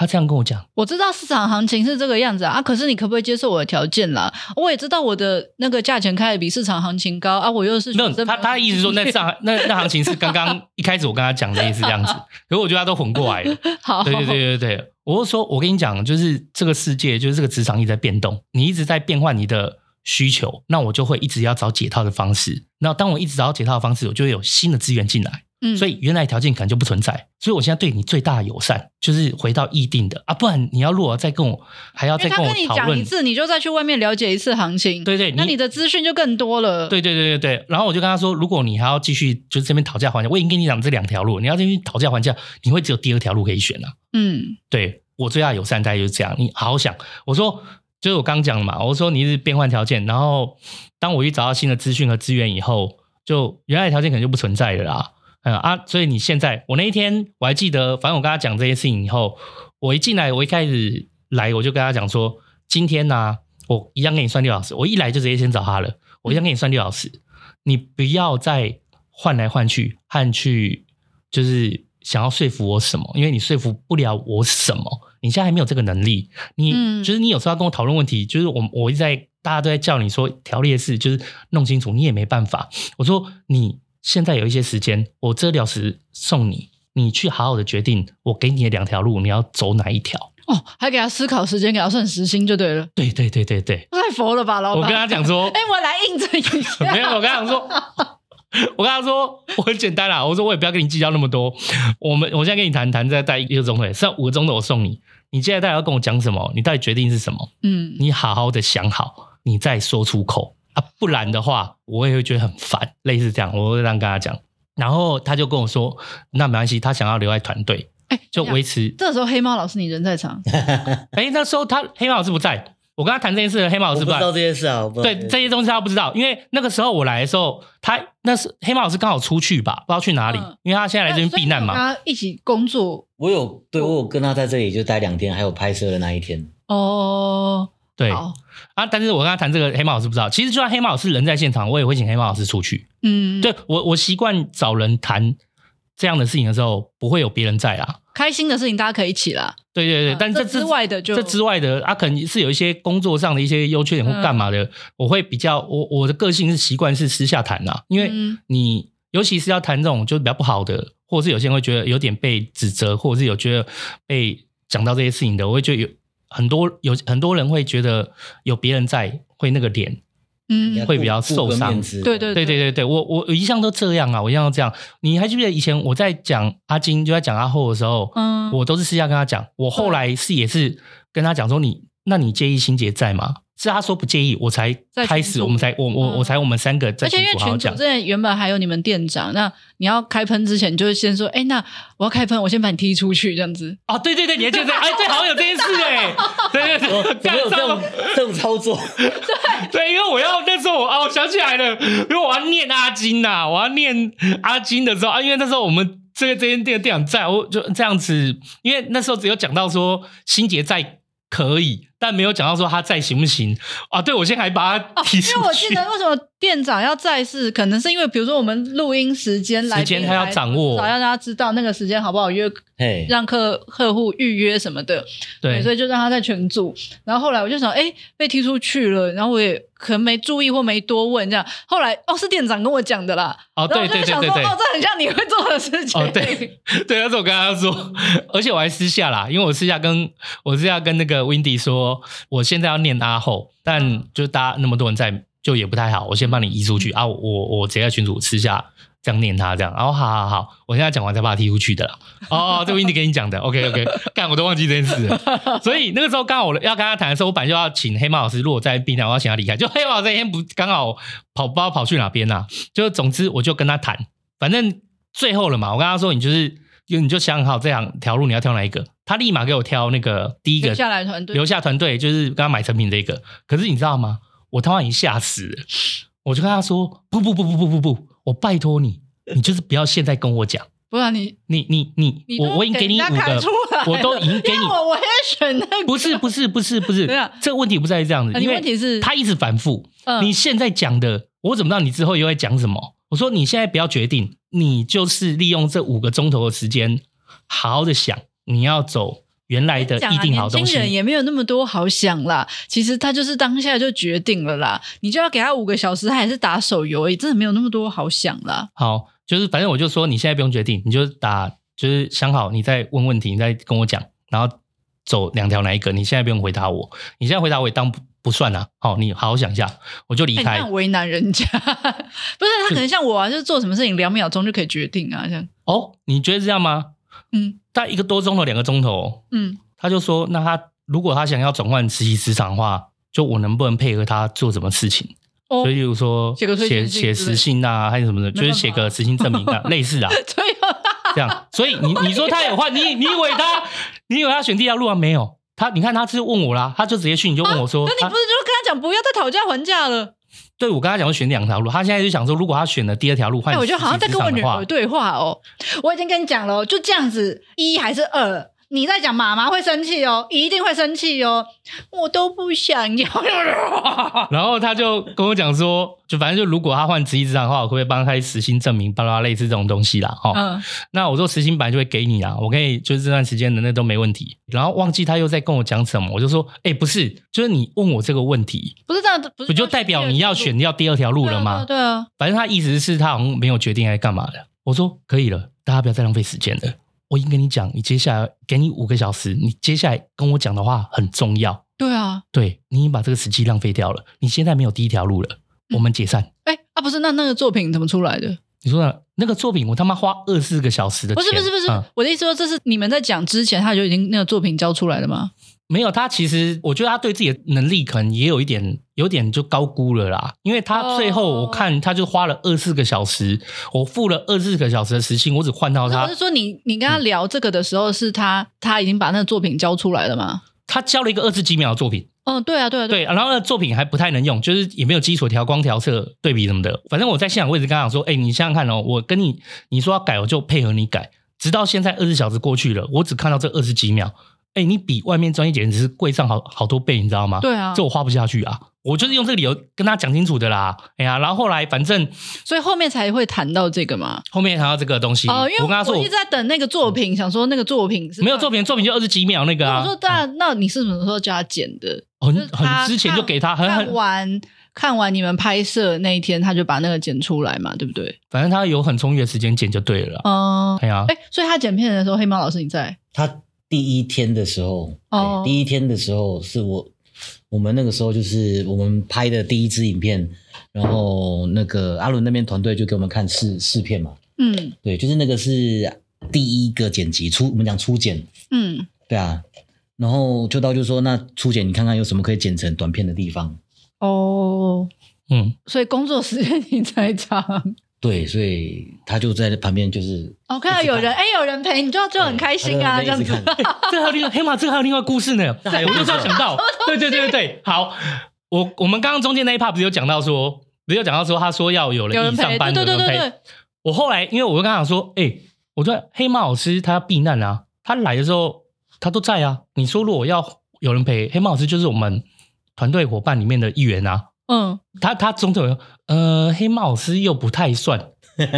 他这样跟我讲，我知道市场行情是这个样子啊，可是你可不可以接受我的条件啦？我也知道我的那个价钱开的比市场行情高啊，我又是没有他他的意思说那上那那行情是刚刚 一开始我跟他讲的也是这样子，可是我觉得他都混过来了。好，对对对对对，我是说我跟你讲，就是这个世界就是这个职场一直在变动，你一直在变换你的需求，那我就会一直要找解套的方式。那当我一直找解套的方式，我就会有新的资源进来。嗯，所以原来条件可能就不存在，所以我现在对你最大的友善就是回到议定的啊，不然你要如果再跟我还要再跟我讨论，他跟你讲一次，你就再去外面了解一次行情，对对，那你的资讯就更多了。对对对对对，然后我就跟他说，如果你还要继续就是这边讨价还价，我已经跟你讲这两条路，你要继续讨价还价，你会只有第二条路可以选了。嗯，对我最大友善大概就是这样，你好好想。我说就是我刚讲的嘛，我说你是变换条件，然后当我一找到新的资讯和资源以后，就原来的条件可能就不存在了啦。嗯啊，所以你现在，我那一天我还记得，反正我跟他讲这些事情以后，我一进来，我一开始来，我就跟他讲说，今天呢、啊，我一样给你算六小时，我一来就直接先找他了，我一样给你算六小时，你不要再换来换去，换去就是想要说服我什么，因为你说服不了我什么，你现在还没有这个能力，你、嗯、就是你有时候要跟我讨论问题，就是我我一直在大家都在叫你说条列式，就是弄清楚，你也没办法，我说你。现在有一些时间，我这两时送你，你去好好的决定。我给你的两条路，你要走哪一条？哦，还给他思考时间，给他算时薪就对了。对对对对对，太佛了吧，老板！我跟他讲说，哎、欸，我来印证一下。没有，我跟他讲说，我跟他说，我很简单啦。我说我也不要跟你计较那么多。我们我现在跟你谈谈，再带一个钟头，剩五个钟头我送你。你现在到底要跟我讲什么？你到底决定是什么？嗯，你好好的想好，你再说出口。啊，不然的话，我也会觉得很烦，类似这样，我会这样跟他讲。然后他就跟我说，那没关系，他想要留在团队，哎、欸，就维持。这个时候黑猫老师你人在场，哎、欸，那时候他黑猫老师不在，我跟他谈这件事，黑猫老师不，不知道这件事啊，对这些东西他不知道，因为那个时候我来的时候，他那是黑猫老师刚好出去吧，不知道去哪里，嗯、因为他现在来这边避难嘛。他一起工作，我有对我有跟他在这里就待两天，还有拍摄的那一天。哦。对啊，但是我跟他谈这个，黑猫老师不知道。其实就算黑猫老师人在现场，我也会请黑猫老师出去。嗯，对我我习惯找人谈这样的事情的时候，不会有别人在啊。开心的事情大家可以一起啦。对对对，但这之外的就这之外的啊，可能是有一些工作上的一些优缺点或干嘛的，嗯、我会比较我我的个性是习惯是私下谈啊，因为你尤其是要谈这种就是比较不好的，或者是有些人会觉得有点被指责，或者是有觉得被讲到这些事情的，我会觉得有很多有很多人会觉得有别人在会那个脸。嗯，会比较受伤。对对对对对对，我我一向都这样啊，我一向都这样。你还记不记得以前我在讲阿金，就在讲阿后的时候，嗯，我都是私下跟他讲。我后来是也是跟他讲说，你那你介意心洁在吗？是他说不介意，我才开始，我们才我我我才我们三个在。而且因为群主之前原本还有你们店长，那你要开喷之前，就是先说，哎，那我要开喷，我先把你踢出去，这样子。哦，对对对，你还记得？哎，对，好像有这件事哎，对 对对，有没有这种这种操作？对对，因为我要那时候我啊，我想起来了，因为我要念阿金呐，我要念阿金的时候啊，因为那时候我们这个这间店的店长在，我就这样子，因为那时候只有讲到说心洁在。可以，但没有讲到说他在行不行啊？对，我现在还把他提出去。因为我记得为什么店长要在是，可能是因为比如说我们录音时间来，时间他要掌握，要让大家知道那个时间好不好约，让客客户预约什么的。对，所以就让他在群组。然后后来我就想，哎，被踢出去了，然后我也。可能没注意或没多问这样，后来哦是店长跟我讲的啦。哦，对对对对对，哦，这很像你会做的事情。哦，对 对，那是我跟他说，而且我还私下啦，因为我私下跟我私下跟那个 Windy 说，我现在要念阿后，但就大家那么多人在，就也不太好，我先帮你移出去，嗯、啊，我我直接在群组私下。这样念他这样，然后好好好，我现在讲完才把他踢出去的啦。哦，这个 Windy 给你讲的，OK OK，干我都忘记这件事了。所以那个时候刚好我要跟他谈的时候，我本来就要请黑猫老师，如果在冰台，我要请他离开。就黑猫老师那天不刚好跑不知道跑去哪边呐、啊？就总之我就跟他谈，反正最后了嘛，我跟他说你就是，你就想好这两条路你要挑哪一个。他立马给我挑那个第一个留下来团队，留下团队就是跟他买成品这个。可是你知道吗？我他妈已经吓死了，我就跟他说不不不不不不不。我拜托你，你就是不要现在跟我讲，不然你你你你，你我我已经给你五个，我都已经给你，我我也选那个，不是不是不是不是，这个问题不在于这样子，因为问题是他一直反复，你现在讲的，我怎么知道你之后又会讲什么？我说你现在不要决定，你就是利用这五个钟头的时间，好好的想你要走。原来的一定好东西，年轻人也没有那么多好想啦。其实他就是当下就决定了啦。你就要给他五个小时，他还是打手游而已，真的没有那么多好想啦。好，就是反正我就说，你现在不用决定，你就打，就是想好，你再问问题，你再跟我讲，然后走两条哪一个？你现在不用回答我，你现在回答我也当不不算啊。好，你好好想一下，我就离开。欸、为难人家，不是他可能像我啊，就是做什么事情两秒钟就可以决定啊，这样。哦，你觉得是这样吗？嗯，大概一个多钟头，两个钟头，嗯，他就说，那他如果他想要转换实习职场的话，就我能不能配合他做什么事情？哦，所以比如说写个写写实信啊，还是什么的，就是写个实习证明啊，类似啊，这样。所以你你说他有换，你你以为他你以为他选第二条路啊？没有，他你看他是问我啦，他就直接去你就问我说，那、啊、你不是就跟他讲不要再讨价还价了？对，我跟他讲，选两条路。他现在就想说，如果他选了第二条路，换、欸、我觉得好像在跟我女儿对话哦。我已经跟你讲了，就这样子，一还是二？你在讲妈妈会生气哦，一定会生气哦。我都不想要。然后他就跟我讲说，就反正就如果他换职业职场的话，我会不会帮他开实薪证明，巴拉类似这种东西啦。哈、哦，嗯、那我说实薪本来就会给你啊，我可以就是这段时间的那都没问题。然后忘记他又在跟我讲什么，我就说，哎，不是，就是你问我这个问题，不是这样，不，就代表你要选要第二条路了吗？对啊，对啊，反正他意思是他好像没有决定还是干嘛的。我说可以了，大家不要再浪费时间了。我已经跟你讲，你接下来给你五个小时，你接下来跟我讲的话很重要。对啊，对，你已经把这个时机浪费掉了。你现在没有第一条路了，嗯、我们解散。哎啊，不是，那那个作品怎么出来的？你说的那个作品，我他妈花二十四个小时的钱。不是不是不是，嗯、我的意思说，这是你们在讲之前他就已经那个作品交出来了吗？没有，他其实我觉得他对自己的能力可能也有一点，有点就高估了啦。因为他最后我看他就花了二十四个小时，我付了二十四个小时的时薪，我只换到他。我是说你你跟他聊这个的时候，是他、嗯、他已经把那个作品交出来了吗？他交了一个二十几秒的作品。嗯，对啊，对啊，对。对，然后那个作品还不太能用，就是也没有基础调光、调色、对比什么的。反正我在现场位置跟他讲说：“哎，你想想看哦，我跟你你说要改，我就配合你改。”直到现在二十小时过去了，我只看到这二十几秒。哎、欸，你比外面专业剪辑师贵上好好多倍，你知道吗？对啊，这我花不下去啊。我就是用这个理由跟他讲清楚的啦。哎呀，然后后来反正，所以后面才会谈到这个嘛。后面谈到这个东西哦，因为我跟他说，我一直在等那个作品，想说那个作品是没有作品，作品就二十几秒那个啊。我说，那那你是什么时候叫他剪的？很很之前就给他，很看完看完你们拍摄那一天，他就把那个剪出来嘛，对不对？反正他有很充裕的时间剪就对了。嗯，哎呀，哎，所以他剪片的时候，黑猫老师你在？他第一天的时候，哦，第一天的时候是我。我们那个时候就是我们拍的第一支影片，然后那个阿伦那边团队就给我们看试试片嘛。嗯，对，就是那个是第一个剪辑初，我们讲初剪。嗯，对啊，然后就到就说那初剪，你看看有什么可以剪成短片的地方。哦，嗯，所以工作时间你在场。对，所以他就在旁边，就是哦，看到有人，哎，有人陪，你就就很开心啊，这样子。这还有另外黑马，这个还有另外故事呢。我就这样想到，对对对对对，好，我我们刚刚中间那一 part 不是有讲到说，不是有讲到说，他说要有人一上班的，对对对对。我后来因为我就跟他讲说，哎，我说黑马老师他要避难啊，他来的时候他都在啊。你说如果要有人陪，黑马老师就是我们团队伙伴里面的一员啊。嗯，他他总总呃，黑猫老师又不太算，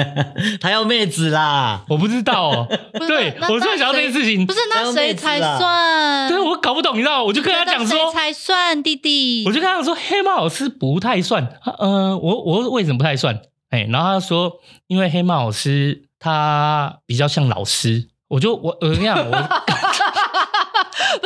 他要妹子啦，我不知道哦。对，我在想到这件事情，不是那谁才算？对，我搞不懂，你知道，我就跟他讲说，谁才算弟弟？我就跟他讲说，黑猫老师不太算。呃，我我为什么不太算？哎，然后他说，因为黑猫老师他比较像老师，我就我我跟你讲，我 不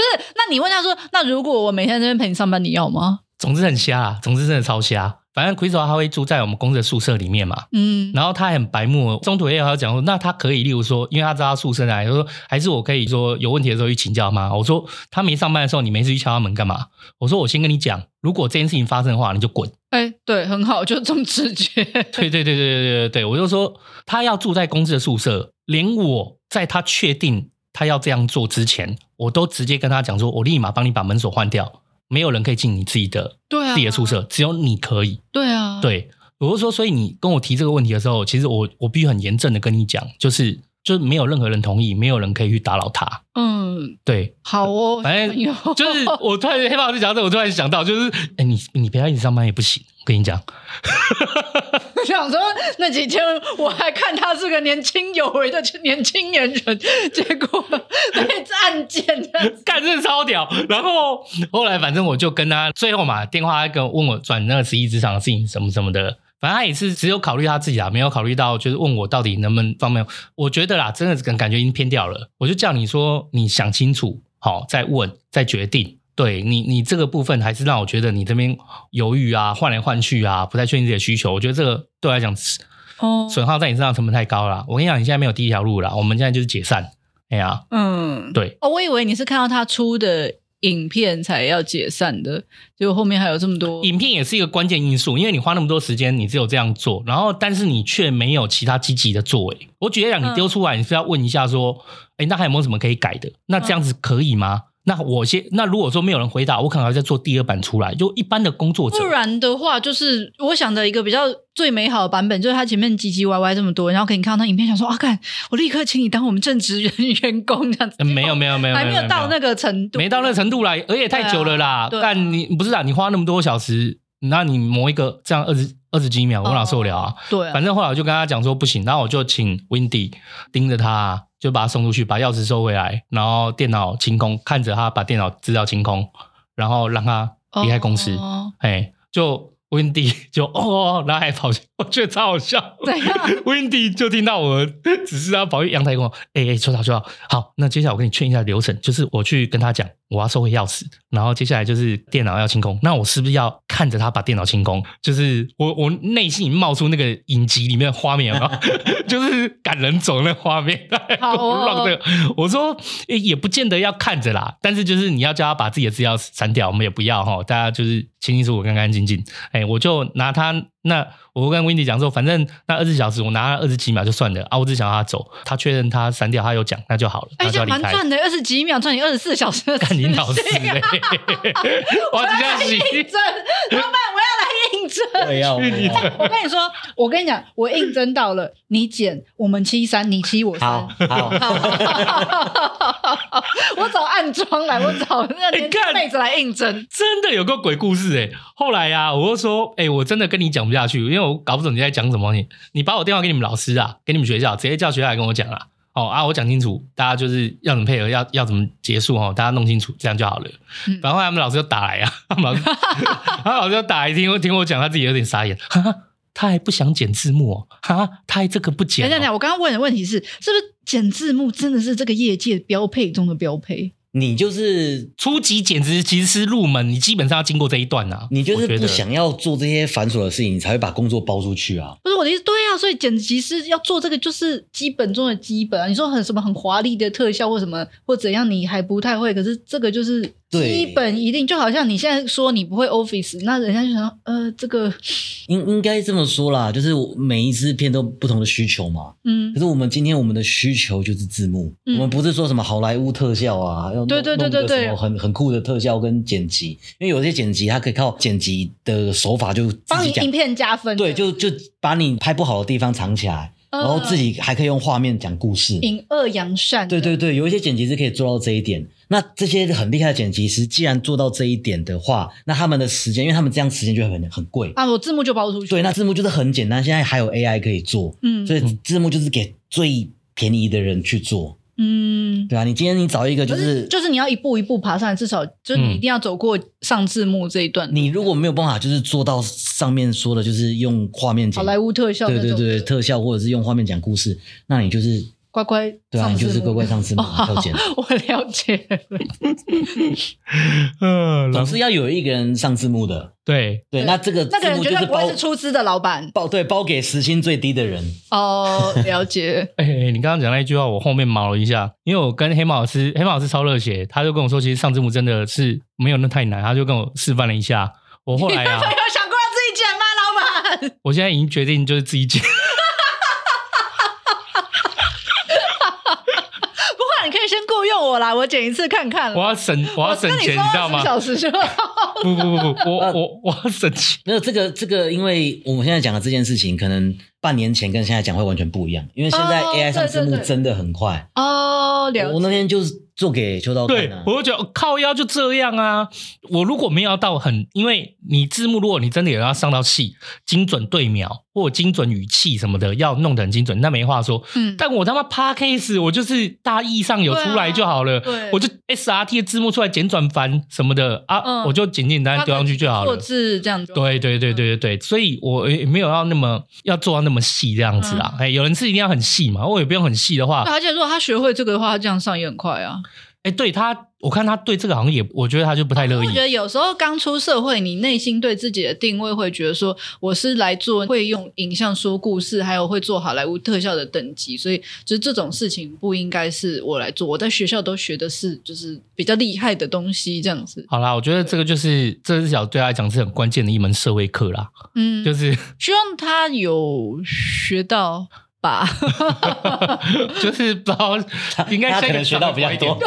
是，那你问他说，那如果我每天在这边陪你上班，你要吗？总之很瞎啊，总之真的超瞎。反正 Crystal 他会住在我们公司的宿舍里面嘛，嗯，然后他很白目，中途也有他讲说，那他可以，例如说，因为他知道他宿舍来，他说还是我可以说有问题的时候去请教吗？我说他没上班的时候，你没事去敲他门干嘛？我说我先跟你讲，如果这件事情发生的话，你就滚。哎，对，很好，就这么直接。对对对对对对对，我就说他要住在公司的宿舍，连我在他确定他要这样做之前，我都直接跟他讲说，我立马帮你把门锁换掉。没有人可以进你自己的，对啊，自己的宿舍，只有你可以。对啊，对，我就说，所以你跟我提这个问题的时候，其实我我必须很严正的跟你讲，就是就是没有任何人同意，没有人可以去打扰他。嗯，对，好哦，反正就是我突然黑豹老师讲到这，我突然想到，就是哎，你你陪他一起上班也不行，我跟你讲。我想说那几天我还看他是个年轻有为的年轻年人，结果被案件干这超屌。然后后来反正我就跟他最后嘛，电话还跟问我转那个十一职场的事情什么什么的，反正他也是只有考虑他自己啊，没有考虑到就是问我到底能不能方便。我觉得啦，真的感感觉已经偏掉了。我就叫你说你想清楚，好再问再决定。对你，你这个部分还是让我觉得你这边犹豫啊，换来换去啊，不太确定自己的需求。我觉得这个对我来讲，哦，损耗在你身上成本太高了。我跟你讲，你现在没有第一条路了，我们现在就是解散。哎呀，嗯，对。哦，我以为你是看到他出的影片才要解散的，结果后面还有这么多。影片也是一个关键因素，因为你花那么多时间，你只有这样做，然后但是你却没有其他积极的作为。我举例讲，你丢出来，你是要问一下说，哎，那还有没有什么可以改的？那这样子可以吗？那我先，那如果说没有人回答，我可能还要再做第二版出来。就一般的工作者，不然的话，就是我想的一个比较最美好的版本，就是他前面唧唧歪歪这么多，然后给你看到他影片，想说啊，干，我立刻请你当我们正职员员工这样子。没有没有没有，还没有到那个程度，没到那个程度啦，而且太久了啦。但你不是啊，你花那么多小时，那你磨一个这样二十二十几秒，我哪受得了啊？对，反正后来我就跟他讲说不行，然后我就请 Windy 盯着他。就把他送出去，把钥匙收回来，然后电脑清空，看着他把电脑资料清空，然后让他离开公司。哎、oh.，就 Windy 就哦，然后还跑去，我觉得超好笑。对样，Windy 就听到我只是他跑去阳台跟我，哎哎，说好说好，好，那接下来我跟你劝一下流程，就是我去跟他讲。我要收回钥匙，然后接下来就是电脑要清空。那我是不是要看着他把电脑清空？就是我我内心冒出那个影集里面的画面了，就是赶人走那画面。好哦，这个，我说也不见得要看着啦，但是就是你要叫他把自己的资料删掉，我们也不要哈。大家就是清清楚楚、干干净净。哎，我就拿它那。我跟 Windy 讲说，反正那二十小时我拿了二十几秒就算了啊，我只想让他走，他确认他删掉，他有讲，那就好了。哎、蛮赚的，二十几秒赚你二十四小时的。干你老师嘞！我要这样洗。老板，我要来应征。我要。我跟你说，我跟你讲，我应征到了，你减我们七三，你七我三。好，好，我找暗装来，我找那年轻 妹子来应征。真的有个鬼故事哎！后来呀、啊，我就说，哎、欸，我真的跟你讲不下去，因为我搞不懂你在讲什么。你你把我电话给你们老师啊，给你们学校，直接叫学校来跟我讲啊。哦啊，我讲清楚，大家就是要怎么配合，要要怎么结束哦，大家弄清楚，这样就好了。嗯、然后他们老师就打来啊，他们老师，他老师就打来听我听我讲，他自己有点傻眼，哈哈，他还不想剪字幕哦，哈，他还这个不剪、哦。等等等，我刚刚问的问题是，是不是剪字幕真的是这个业界标配中的标配？你就是初级剪辑师入门，你基本上要经过这一段啊。你就是不想要做这些繁琐的事情，你才会把工作包出去啊。不是我的意思，对啊，所以剪辑师要做这个就是基本中的基本啊。你说很什么很华丽的特效或什么或怎样，你还不太会，可是这个就是。基本一定就好像你现在说你不会 Office，那人家就想呃，这个应应该这么说啦，就是每一支片都不同的需求嘛。嗯，可是我们今天我们的需求就是字幕，嗯、我们不是说什么好莱坞特效啊，要对对对对对，什么很很酷的特效跟剪辑，因为有些剪辑它可以靠剪辑的手法就帮你影片加分，对，就就把你拍不好的地方藏起来。然后自己还可以用画面讲故事，引恶扬善。对对对，有一些剪辑师可以做到这一点。那这些很厉害的剪辑师，既然做到这一点的话，那他们的时间，因为他们这样时间就很很贵啊。我字幕就包出去。对，那字幕就是很简单，现在还有 AI 可以做，嗯，所以字幕就是给最便宜的人去做。嗯，对啊，你今天你找一个就是，是就是你要一步一步爬上来，至少就是你一定要走过上字幕这一段。你如果没有办法，就是做到上面说的，就是用画面讲好莱坞特效，对对对，特效或者是用画面讲故事，那你就是。乖乖，对啊，你就是乖乖上字幕，要剪。我了解。嗯，总是要有一个人上字幕的。对对，那这个那个人绝对不会是出资的老板，包对包给时薪最低的人。哦，了解。哎，你刚刚讲那一句话，我后面毛了一下，因为我跟黑马老师，黑马老师超热血，他就跟我说，其实上字幕真的是没有那太难，他就跟我示范了一下。我后来啊，有想过要自己剪吗，老板？我现在已经决定就是自己剪。先雇佣我啦，我剪一次看看。我要省，我要省钱，你，知道吗？小时就不不不不，我我我要省钱。没有这个这个，因为我们现在讲的这件事情，可能半年前跟现在讲会完全不一样，因为现在 AI 上字幕真的很快哦。了。我那天就是。做给秋刀看、啊、对，我就觉得靠腰就这样啊。我如果没有到很，因为你字幕，如果你真的有要上到戏，精准对秒或精准语气什么的，要弄得很精准，那没话说。嗯，但我他妈 Podcast 我就是大意上有出来就好了。对、啊，我就 SRT 的字幕出来简转繁什么的啊，嗯、我就简简单单丢上去就好了。做字这样子。对对对对对对，所以我也没有要那么要做到那么细这样子啊。哎、嗯，有人是一定要很细嘛，我也不用很细的话。而且如果他学会这个的话，他这样上也很快啊。哎，对他，我看他对这个好像也，我觉得他就不太乐意。我觉得有时候刚出社会，你内心对自己的定位会觉得说，我是来做会用影像说故事，还有会做好莱坞特效的等级，所以就是这种事情不应该是我来做。我在学校都学的是就是比较厉害的东西，这样子。好啦，我觉得这个就是这至少对他来讲是很关键的一门社会课啦。嗯，就是希望他有学到。吧，就是不知道，应该他可能学到比较多，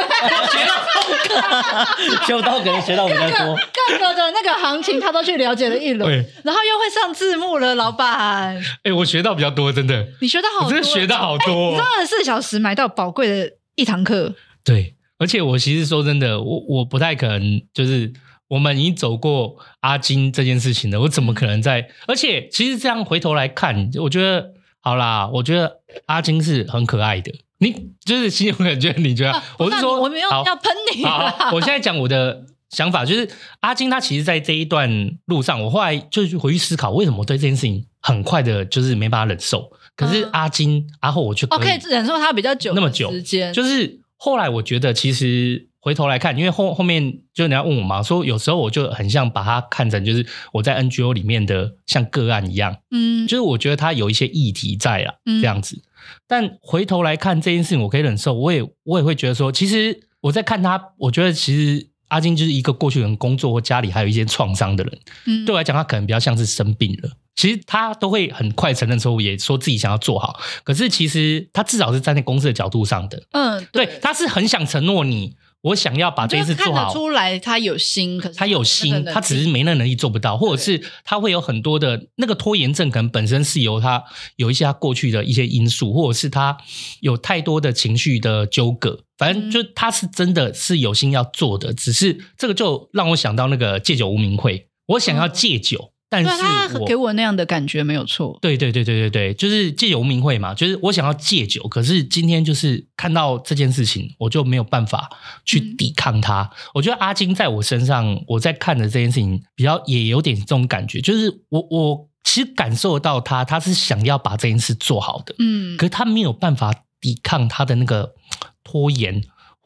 学到 可能学到比较多，各个的那个行情他都去了解了一轮，然后又会上字幕了，老板。哎，我学到比较多，真的，你学到好多，真的学到好多，你知道二十四小时买到宝贵的一堂课。对，而且我其实说真的，我我不太可能，就是我们已经走过阿金这件事情了，我怎么可能在？而且其实这样回头来看，我觉得。好啦，我觉得阿金是很可爱的。你就是心有感觉，你觉得？啊、我是说，我没有要喷你好。好，我现在讲我的想法，就是阿金他其实在这一段路上，我后来就是回去思考，为什么我对这件事情很快的，就是没办法忍受。可是阿金、嗯、阿后，我就可以忍受他比较久，那么久时间。就是后来我觉得，其实回头来看，因为后后面就人家问我嘛，说有时候我就很像把它看成就是我在 NGO 里面的像个案一样。嗯，就是我觉得它有一些议题在啦，这样子。但回头来看这件事情，我可以忍受。我也我也会觉得说，其实我在看他，我觉得其实阿金就是一个过去人工作或家里还有一些创伤的人。嗯，对我来讲，他可能比较像是生病了。其实他都会很快承认错误，也说自己想要做好。可是其实他至少是站在公司的角度上的。嗯，对，对他是很想承诺你，我想要把这件事做好，看得出来他有心，可是他有心，他只是没那能力做不到，或者是他会有很多的那个拖延症，可能本身是由他有一些他过去的一些因素，或者是他有太多的情绪的纠葛，反正就他是真的是有心要做的，只是这个就让我想到那个戒酒无名会，我想要戒酒。嗯但是他给我那样的感觉没有错。对对对对对对，就是戒酒无名会嘛，就是我想要戒酒，可是今天就是看到这件事情，我就没有办法去抵抗它。嗯、我觉得阿金在我身上，我在看的这件事情比较也有点这种感觉，就是我我其实感受到他，他是想要把这件事做好的，嗯，可是他没有办法抵抗他的那个 拖延。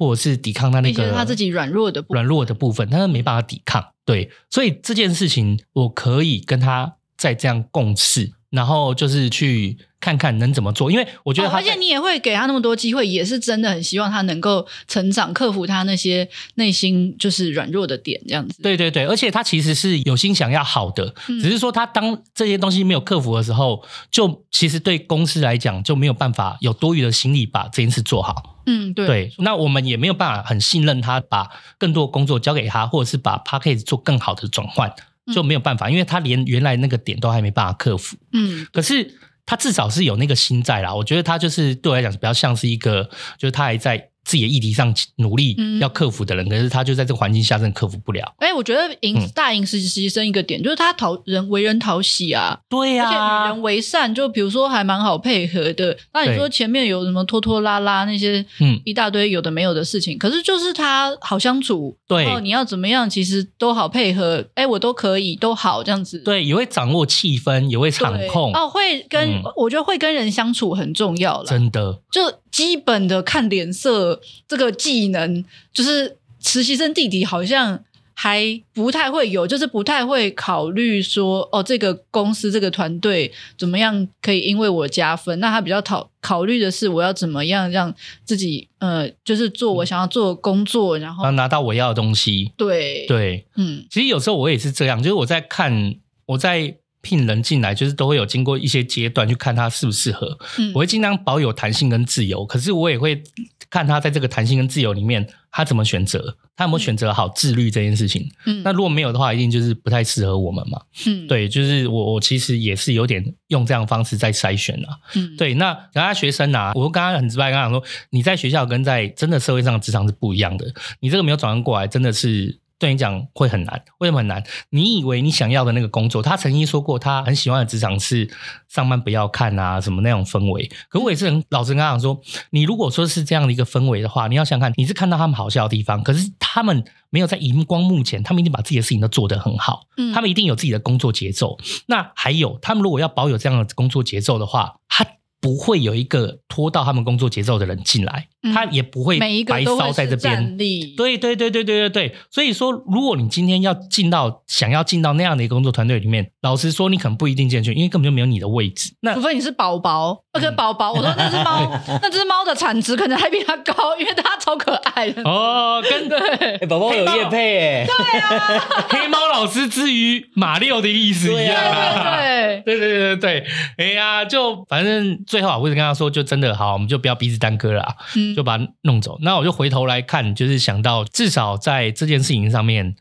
或者是抵抗他那个他自己软弱的软弱的部分，他是没办法抵抗。对，所以这件事情我可以跟他再这样共事，然后就是去。看看能怎么做，因为我觉得而且你也会给他那么多机会，也是真的很希望他能够成长，克服他那些内心就是软弱的点，这样子。对对对，而且他其实是有心想要好的，嗯、只是说他当这些东西没有克服的时候，就其实对公司来讲就没有办法有多余的心力把这件事做好。嗯，对。对，那我们也没有办法很信任他，把更多工作交给他，或者是把 p a c k a g e 做更好的转换，就没有办法，因为他连原来那个点都还没办法克服。嗯，可是。他至少是有那个心在啦，我觉得他就是对我来讲比较像是一个，就是他还在。自己的议题上努力要克服的人，嗯、可是他就在这个环境下真的克服不了。哎、欸，我觉得影大影实习生一个点、嗯、就是他讨人为人讨喜啊，对呀、啊，而且与人为善，就比如说还蛮好配合的。那你说前面有什么拖拖拉拉那些，嗯，一大堆有的没有的事情，嗯、可是就是他好相处，对，然后你要怎么样，其实都好配合。哎、欸，我都可以，都好这样子。对，也会掌握气氛，也会场控。哦，会跟、嗯、我觉得会跟人相处很重要了，真的就。基本的看脸色这个技能，就是实习生弟弟好像还不太会有，就是不太会考虑说，哦，这个公司这个团队怎么样可以因为我加分？那他比较考考虑的是，我要怎么样让自己呃，就是做我想要做的工作，然后拿到我要的东西。对对，嗯，其实有时候我也是这样，就是我在看我在。聘人进来就是都会有经过一些阶段去看他适不适合，嗯，我会尽量保有弹性跟自由，可是我也会看他在这个弹性跟自由里面他怎么选择，他有没有选择好自律这件事情，嗯，那如果没有的话，一定就是不太适合我们嘛，嗯，对，就是我我其实也是有点用这样的方式在筛选啊，嗯，对，那其他学生啊，我刚刚很直白跟他讲说，你在学校跟在真的社会上的职场是不一样的，你这个没有转换过来，真的是。对你讲会很难，为什么很难？你以为你想要的那个工作，他曾经说过，他很喜欢的职场是上班不要看啊，什么那种氛围。可我也是很老实跟他讲说，你如果说是这样的一个氛围的话，你要想看，你是看到他们好笑的地方，可是他们没有在荧光幕前，他们一定把自己的事情都做得很好，嗯，他们一定有自己的工作节奏。那还有，他们如果要保有这样的工作节奏的话，他。不会有一个拖到他们工作节奏的人进来，嗯、他也不会白烧在这边。对对对对对对对，所以说，如果你今天要进到想要进到那样的一个工作团队里面，老实说，你可能不一定进去，因为根本就没有你的位置。那除非你是宝宝，那个宝宝，我说那只猫，那只猫的产值可能还比它高，因为它超可爱的。哦，跟对，宝宝有业配，对啊，黑猫老师之于马六的意思一样啊，对对对对对对，哎呀，就反正。最后啊，我就跟他说，就真的好，我们就不要彼此耽搁了，嗯，就把它弄走。那我就回头来看，就是想到至少在这件事情上面，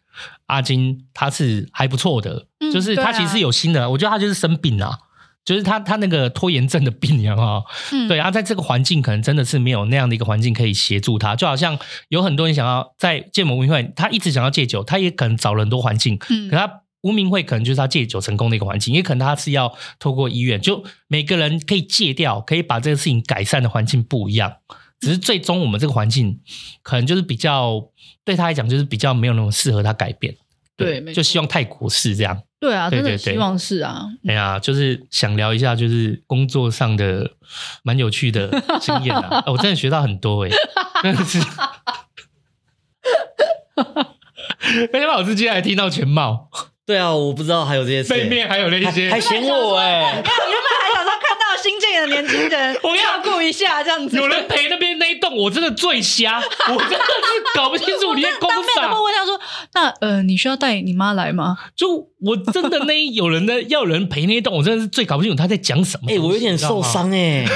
阿金他是还不错的，嗯、就是他其实是有心的。啊、我觉得他就是生病了，就是他他那个拖延症的病，你知道吗？嗯，对啊，在这个环境可能真的是没有那样的一个环境可以协助他，就好像有很多人想要在戒某无名会，他一直想要戒酒，他也可能找了很多环境，嗯，可他。无名会可能就是他戒酒成功的一个环境，也可能他是要透过医院，就每个人可以戒掉，可以把这个事情改善的环境不一样。只是最终我们这个环境可能就是比较对他来讲就是比较没有那么适合他改变。对，对就希望泰国是这样。对啊，对对对，希望是啊。哎呀，就是想聊一下，就是工作上的 蛮有趣的 经验啊，我真的学到很多哎、欸，真的是。那天老师今天还听到全貌。对啊，我不知道还有这些事。背面还有那些，还嫌我哎！原本还新进的年轻人，我要顾一下这样子。有人陪那边那一栋，我真的最瞎，我真的是搞不清楚你在公司。当面会问他说：“那呃，你需要带你妈来吗？”就我真的那有人的要人陪那一栋，我真的是最搞不清楚他在讲什么。哎，我有点受伤 哎。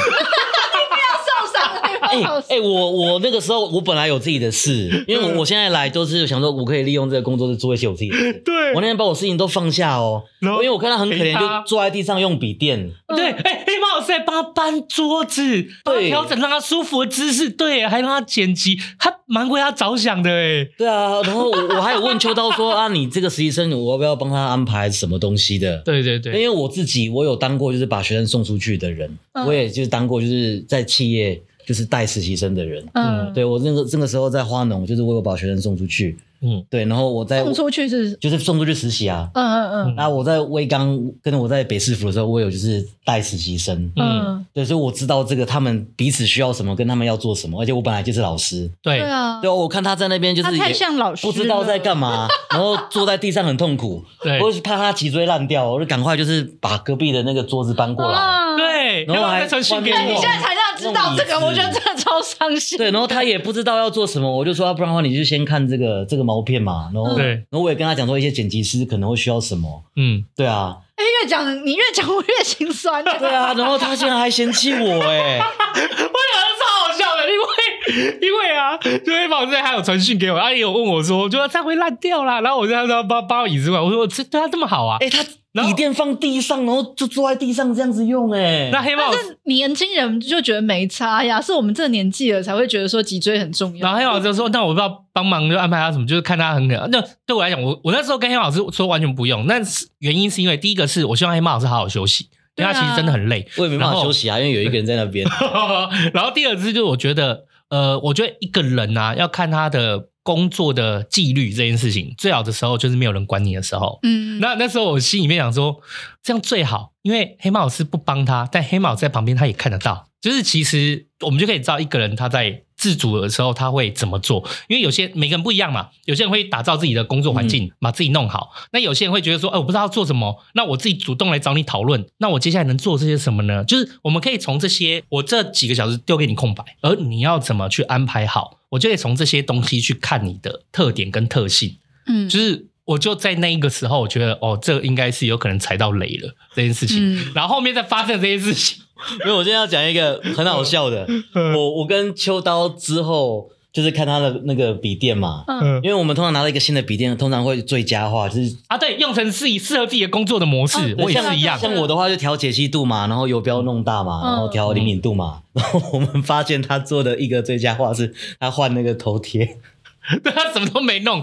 哎哎，我我那个时候我本来有自己的事，因为我我现在来都是想说，我可以利用这个工作室做一些我自己的事。对，我那天把我事情都放下哦，然后因为我看他很可怜，就坐在地上用笔电。对，哎，黑在帮他搬桌子，对，调整让他舒服的姿势，对，还让他剪辑，他蛮为他着想的，哎，对啊。然后我我还有问秋刀说啊，你这个实习生，我要不要帮他安排什么东西的？对对对，因为我自己我有当过就是把学生送出去的人，我也就是当过就是在企业。就是带实习生的人，嗯，对我那个那个时候在花农，就是我有把学生送出去，嗯，对，然后我在送出去是就是送出去实习啊，嗯嗯嗯，那我在威刚跟我在北师府的时候，我有就是带实习生，嗯，对，所以我知道这个他们彼此需要什么，跟他们要做什么，而且我本来就是老师，对。啊，对，我看他在那边就是太像老师，不知道在干嘛，然后坐在地上很痛苦，对，我是怕他脊椎烂掉，我就赶快就是把隔壁的那个桌子搬过来，对，然后还传讯给你，现在才让知道这个，我觉得真的超伤心。对，然后他也不知道要做什么，我就说，不然的话，你就先看这个这个毛片嘛。然后，对，然后我也跟他讲说，一些剪辑师可能会需要什么。嗯，对啊。哎，越讲你越讲我越心酸。对啊，然后他竟然还嫌弃我，哎，我觉得超好笑的，因为 因为啊，就黑宝之前还有传讯给我，阿姨有问我说，就说他会烂掉啦，然后我就他说把把我椅子过来，我说这对他这么好啊，哎他。椅垫放地上，然后就坐在地上这样子用，哎，那黑猫老师年轻人就觉得没差呀，是我们这个年纪了才会觉得说脊椎很重要。然后黑猫老师就说：“那我不知道帮忙就安排他什么，就是看他很可。”那对我来讲，我我那时候跟黑猫老师说完全不用，那是原因是因为第一个是我希望黑猫老师好好休息，因为他其实真的很累，我也没办法休息啊，因为有一个人在那边。然后第二次就是我觉得，呃，我觉得一个人啊要看他的。工作的纪律这件事情，最好的时候就是没有人管你的时候。嗯，那那时候我心里面想说，这样最好，因为黑猫老师不帮他，但黑猫在旁边他也看得到，就是其实我们就可以知道一个人他在。自主的时候他会怎么做？因为有些每个人不一样嘛，有些人会打造自己的工作环境，把自己弄好。那有些人会觉得说，哎，我不知道要做什么，那我自己主动来找你讨论。那我接下来能做这些什么呢？就是我们可以从这些，我这几个小时丢给你空白，而你要怎么去安排好，我就可以从这些东西去看你的特点跟特性。嗯，就是我就在那一个时候，我觉得哦，这应该是有可能踩到雷了这件事情。嗯，然后后面再发生这件事情。因为我今天要讲一个很好笑的，我我跟秋刀之后就是看他的那个笔电嘛，嗯，因为我们通常拿到一个新的笔电，通常会最佳化，就是啊，对，用成自己适合自己的工作的模式，啊、我也是一样。像我的话就调解析度嘛，然后游标弄大嘛，然后调灵敏度嘛，然后我们发现他做的一个最佳化是他换那个头贴，对他什么都没弄。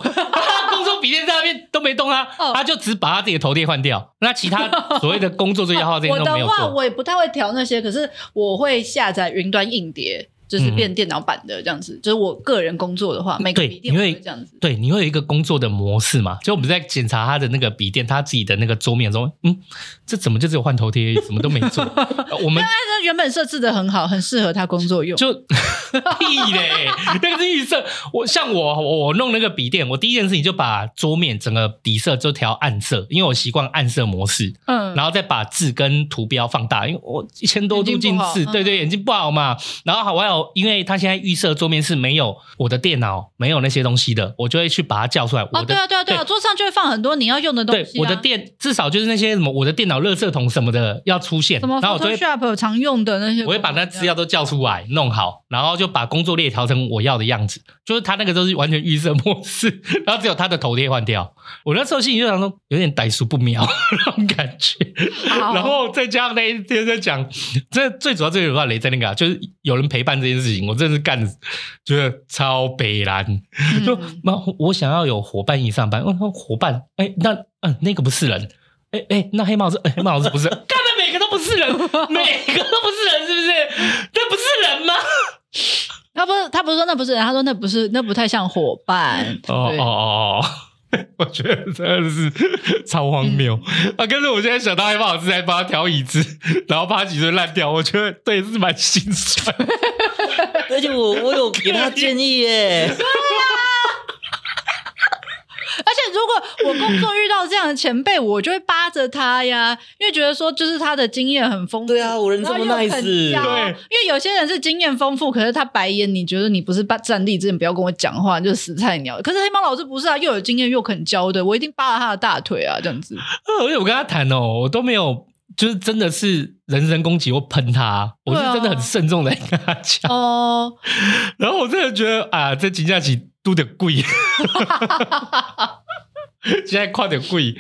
笔电在那边都没动啊，哦、他就只把他自己的头贴换掉，那其他 所谓的工作最佳化这些都没有做。我的话，我也不太会调那些，可是我会下载云端硬碟。就是变电脑版的这样子，嗯、就是我个人工作的话，每个笔电会这样子。对，你会有一个工作的模式嘛？就我们在检查他的那个笔电，他自己的那个桌面中，嗯，这怎么就只有换头贴，什么都没做？我们那原本设置的很好，很适合他工作用。就 屁嘞，那个是预设。我像我，我弄那个笔电，我第一件事情就把桌面整个底色就调暗色，因为我习惯暗色模式。嗯，然后再把字跟图标放大，因为我一千多度近视，对对，眼睛不好嘛。然后好，我还有。因为他现在预设桌面是没有我的电脑，没有那些东西的，我就会去把它叫出来。哦，对啊，对啊，对啊，桌上就会放很多你要用的东西。对，我的电至少就是那些什么，我的电脑垃圾桶什么的要出现。什么？然后我就会 Photoshop 常用的那些，我会把那资料都叫出来，弄好，然后就把工作列调成我要的样子。就是他那个都是完全预设模式，然后只有他的头贴换掉。我那时候心里就想说，有点歹俗不妙 那种感觉。然后再加上那一天在讲，这最主要最主要雷在那个，就是有人陪伴这件事情，我真的是干。觉得超北蓝，就那、嗯、我想要有伙伴一起上班。我说伙伴，哎、欸，那嗯，那个不是人，哎、欸、哎、欸，那黑猫是、欸、黑帽子不是，干的每个都不是人，每个都不是人，是不是？那不是人吗？他不是，他不是说那不是人，他说那不是，那不太像伙伴。哦哦哦哦。我觉得真的是超荒谬啊！可是我现在想到黑猫老师在帮他调椅子，然后把椅子烂掉，我觉得对是蛮心酸。而且我我有给他建议耶。而且如果我工作遇到这样的前辈，我就会扒着他呀，因为觉得说就是他的经验很丰富。对啊，我人这么 nice。对，因为有些人是经验丰富，可是他白眼，你觉得你不是站立之前不要跟我讲话，就是死菜鸟。可是黑猫老师不是啊，又有经验又肯教的，我一定扒了他的大腿啊，这样子。而且我跟他谈哦，我都没有就是真的是人身攻击或喷他，我是真的很慎重的跟他讲哦。然后我真的觉得啊，这金假期都得贵，现在快点贵。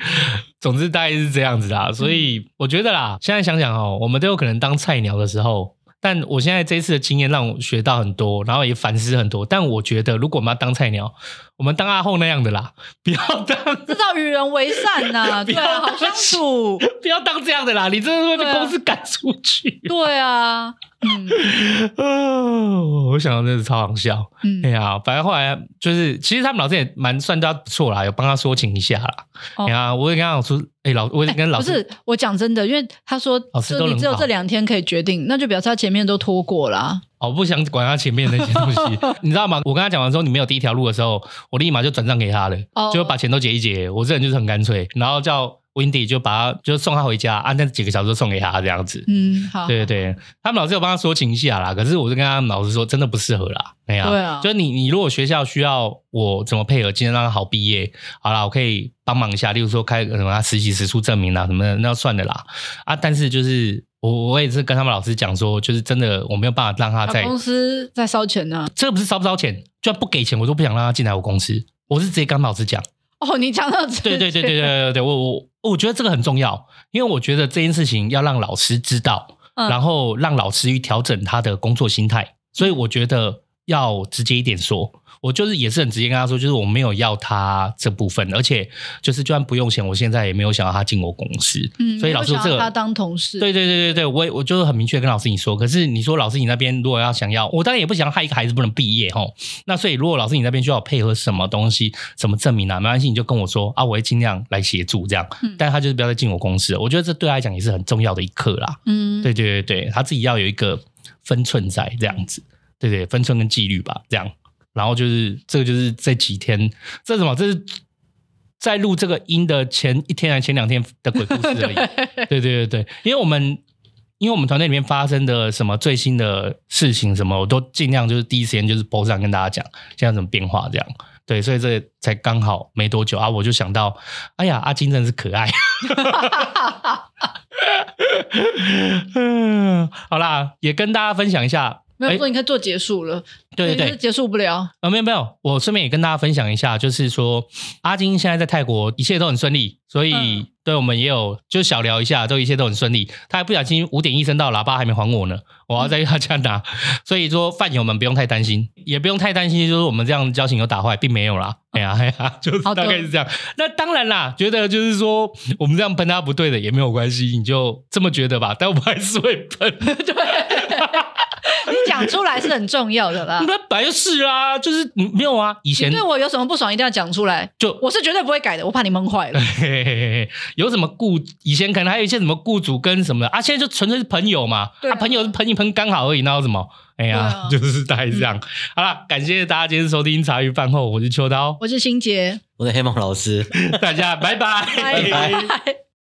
总之大概是这样子啦，所以我觉得啦，现在想想哦，我们都有可能当菜鸟的时候。但我现在这一次的经验让我学到很多，然后也反思很多。但我觉得，如果我们要当菜鸟，我们当阿后那样的啦，不要当，知道与人为善呐、啊，对啊，好相处，不要当这样的啦，你真的会被公司赶出去。对啊。嗯，哦，我想到真的是超好笑。嗯，哎呀，反正后来就是，其实他们老师也蛮算他不错啦，有帮他说情一下啦。哎呀，我也跟他说，哎，老，我也跟老师，不是我讲真的，因为他说老师都你只有这两天可以决定，那就表示他前面都拖过了。我不想管他前面那些东西，你知道吗？我跟他讲完之后，你没有第一条路的时候，我立马就转账给他了，就把钱都结一结。我这人就是很干脆，然后叫。Windy 就把他就送他回家，啊，那几个小时送给他这样子。嗯，好，对对对，他们老师有帮他说情一下啦，可是我就跟他们老师说，真的不适合啦。没有，对啊，就是你你如果学校需要我怎么配合，今天让他好毕业，好啦，我可以帮忙一下，例如说开个什么实习时数证明啊什么的，那要算的啦。啊，但是就是我我也是跟他们老师讲说，就是真的我没有办法让他在公司在烧钱呢。这个不是烧不烧钱，就算不给钱，我都不想让他进来我公司。我是直接跟老师讲。哦，你讲到对对对对对对对，我我我觉得这个很重要，因为我觉得这件事情要让老师知道，嗯、然后让老师去调整他的工作心态，所以我觉得要直接一点说。我就是也是很直接跟他说，就是我没有要他这部分，而且就是就算不用钱，我现在也没有想要他进我公司。嗯，所以老师这个他当同事，对对对对对，我我就是很明确跟老师你说。可是你说老师你那边如果要想要，我当然也不想害一个孩子不能毕业吼。那所以如果老师你那边需要配合什么东西、什么证明啊，没关系，你就跟我说啊，我会尽量来协助这样。嗯，但他就是不要再进我公司了。我觉得这对他来讲也是很重要的一课啦。嗯，对对对对，他自己要有一个分寸在这样子，对对，分寸跟纪律吧，这样。然后就是这个，就是这几天，这是什么？这是在录这个音的前一天还是前两天的鬼故事而已。对对对对，因为我们因为我们团队里面发生的什么最新的事情，什么我都尽量就是第一时间就是 po 上跟大家讲，现在怎么变化这样。对，所以这才刚好没多久啊，我就想到，哎呀，阿金真是可爱。嗯，好啦，也跟大家分享一下。没有说你可以做结束了，对对对，结束不了。啊，没有没有，我顺便也跟大家分享一下，就是说阿金现在在泰国一切都很顺利，所以、嗯、对我们也有就小聊一下，都一切都很顺利。他还不小心五点一声到，喇叭还没还我呢，我要在他家拿。嗯、所以说饭友们不用太担心，也不用太担心，就是我们这样交情有打坏，并没有啦。哎呀哎呀，就是大概是这样。那当然啦，觉得就是说我们这样喷他不对的也没有关系，你就这么觉得吧。但我们还是会喷。对。你讲出来是很重要的啦，那本来就是啊，就是没有啊。以前对我有什么不爽，一定要讲出来。就我是绝对不会改的，我怕你闷坏了。嘿嘿嘿，有什么雇？以前可能还有一些什么雇主跟什么的啊，现在就纯粹是朋友嘛。对啊，啊朋友是喷一喷刚好而已，那有什么？哎呀，啊、就是大概这样。嗯、好了，感谢大家今天收听茶余饭后，我是秋刀，我是新杰，我是黑梦老师，大家拜拜，拜拜。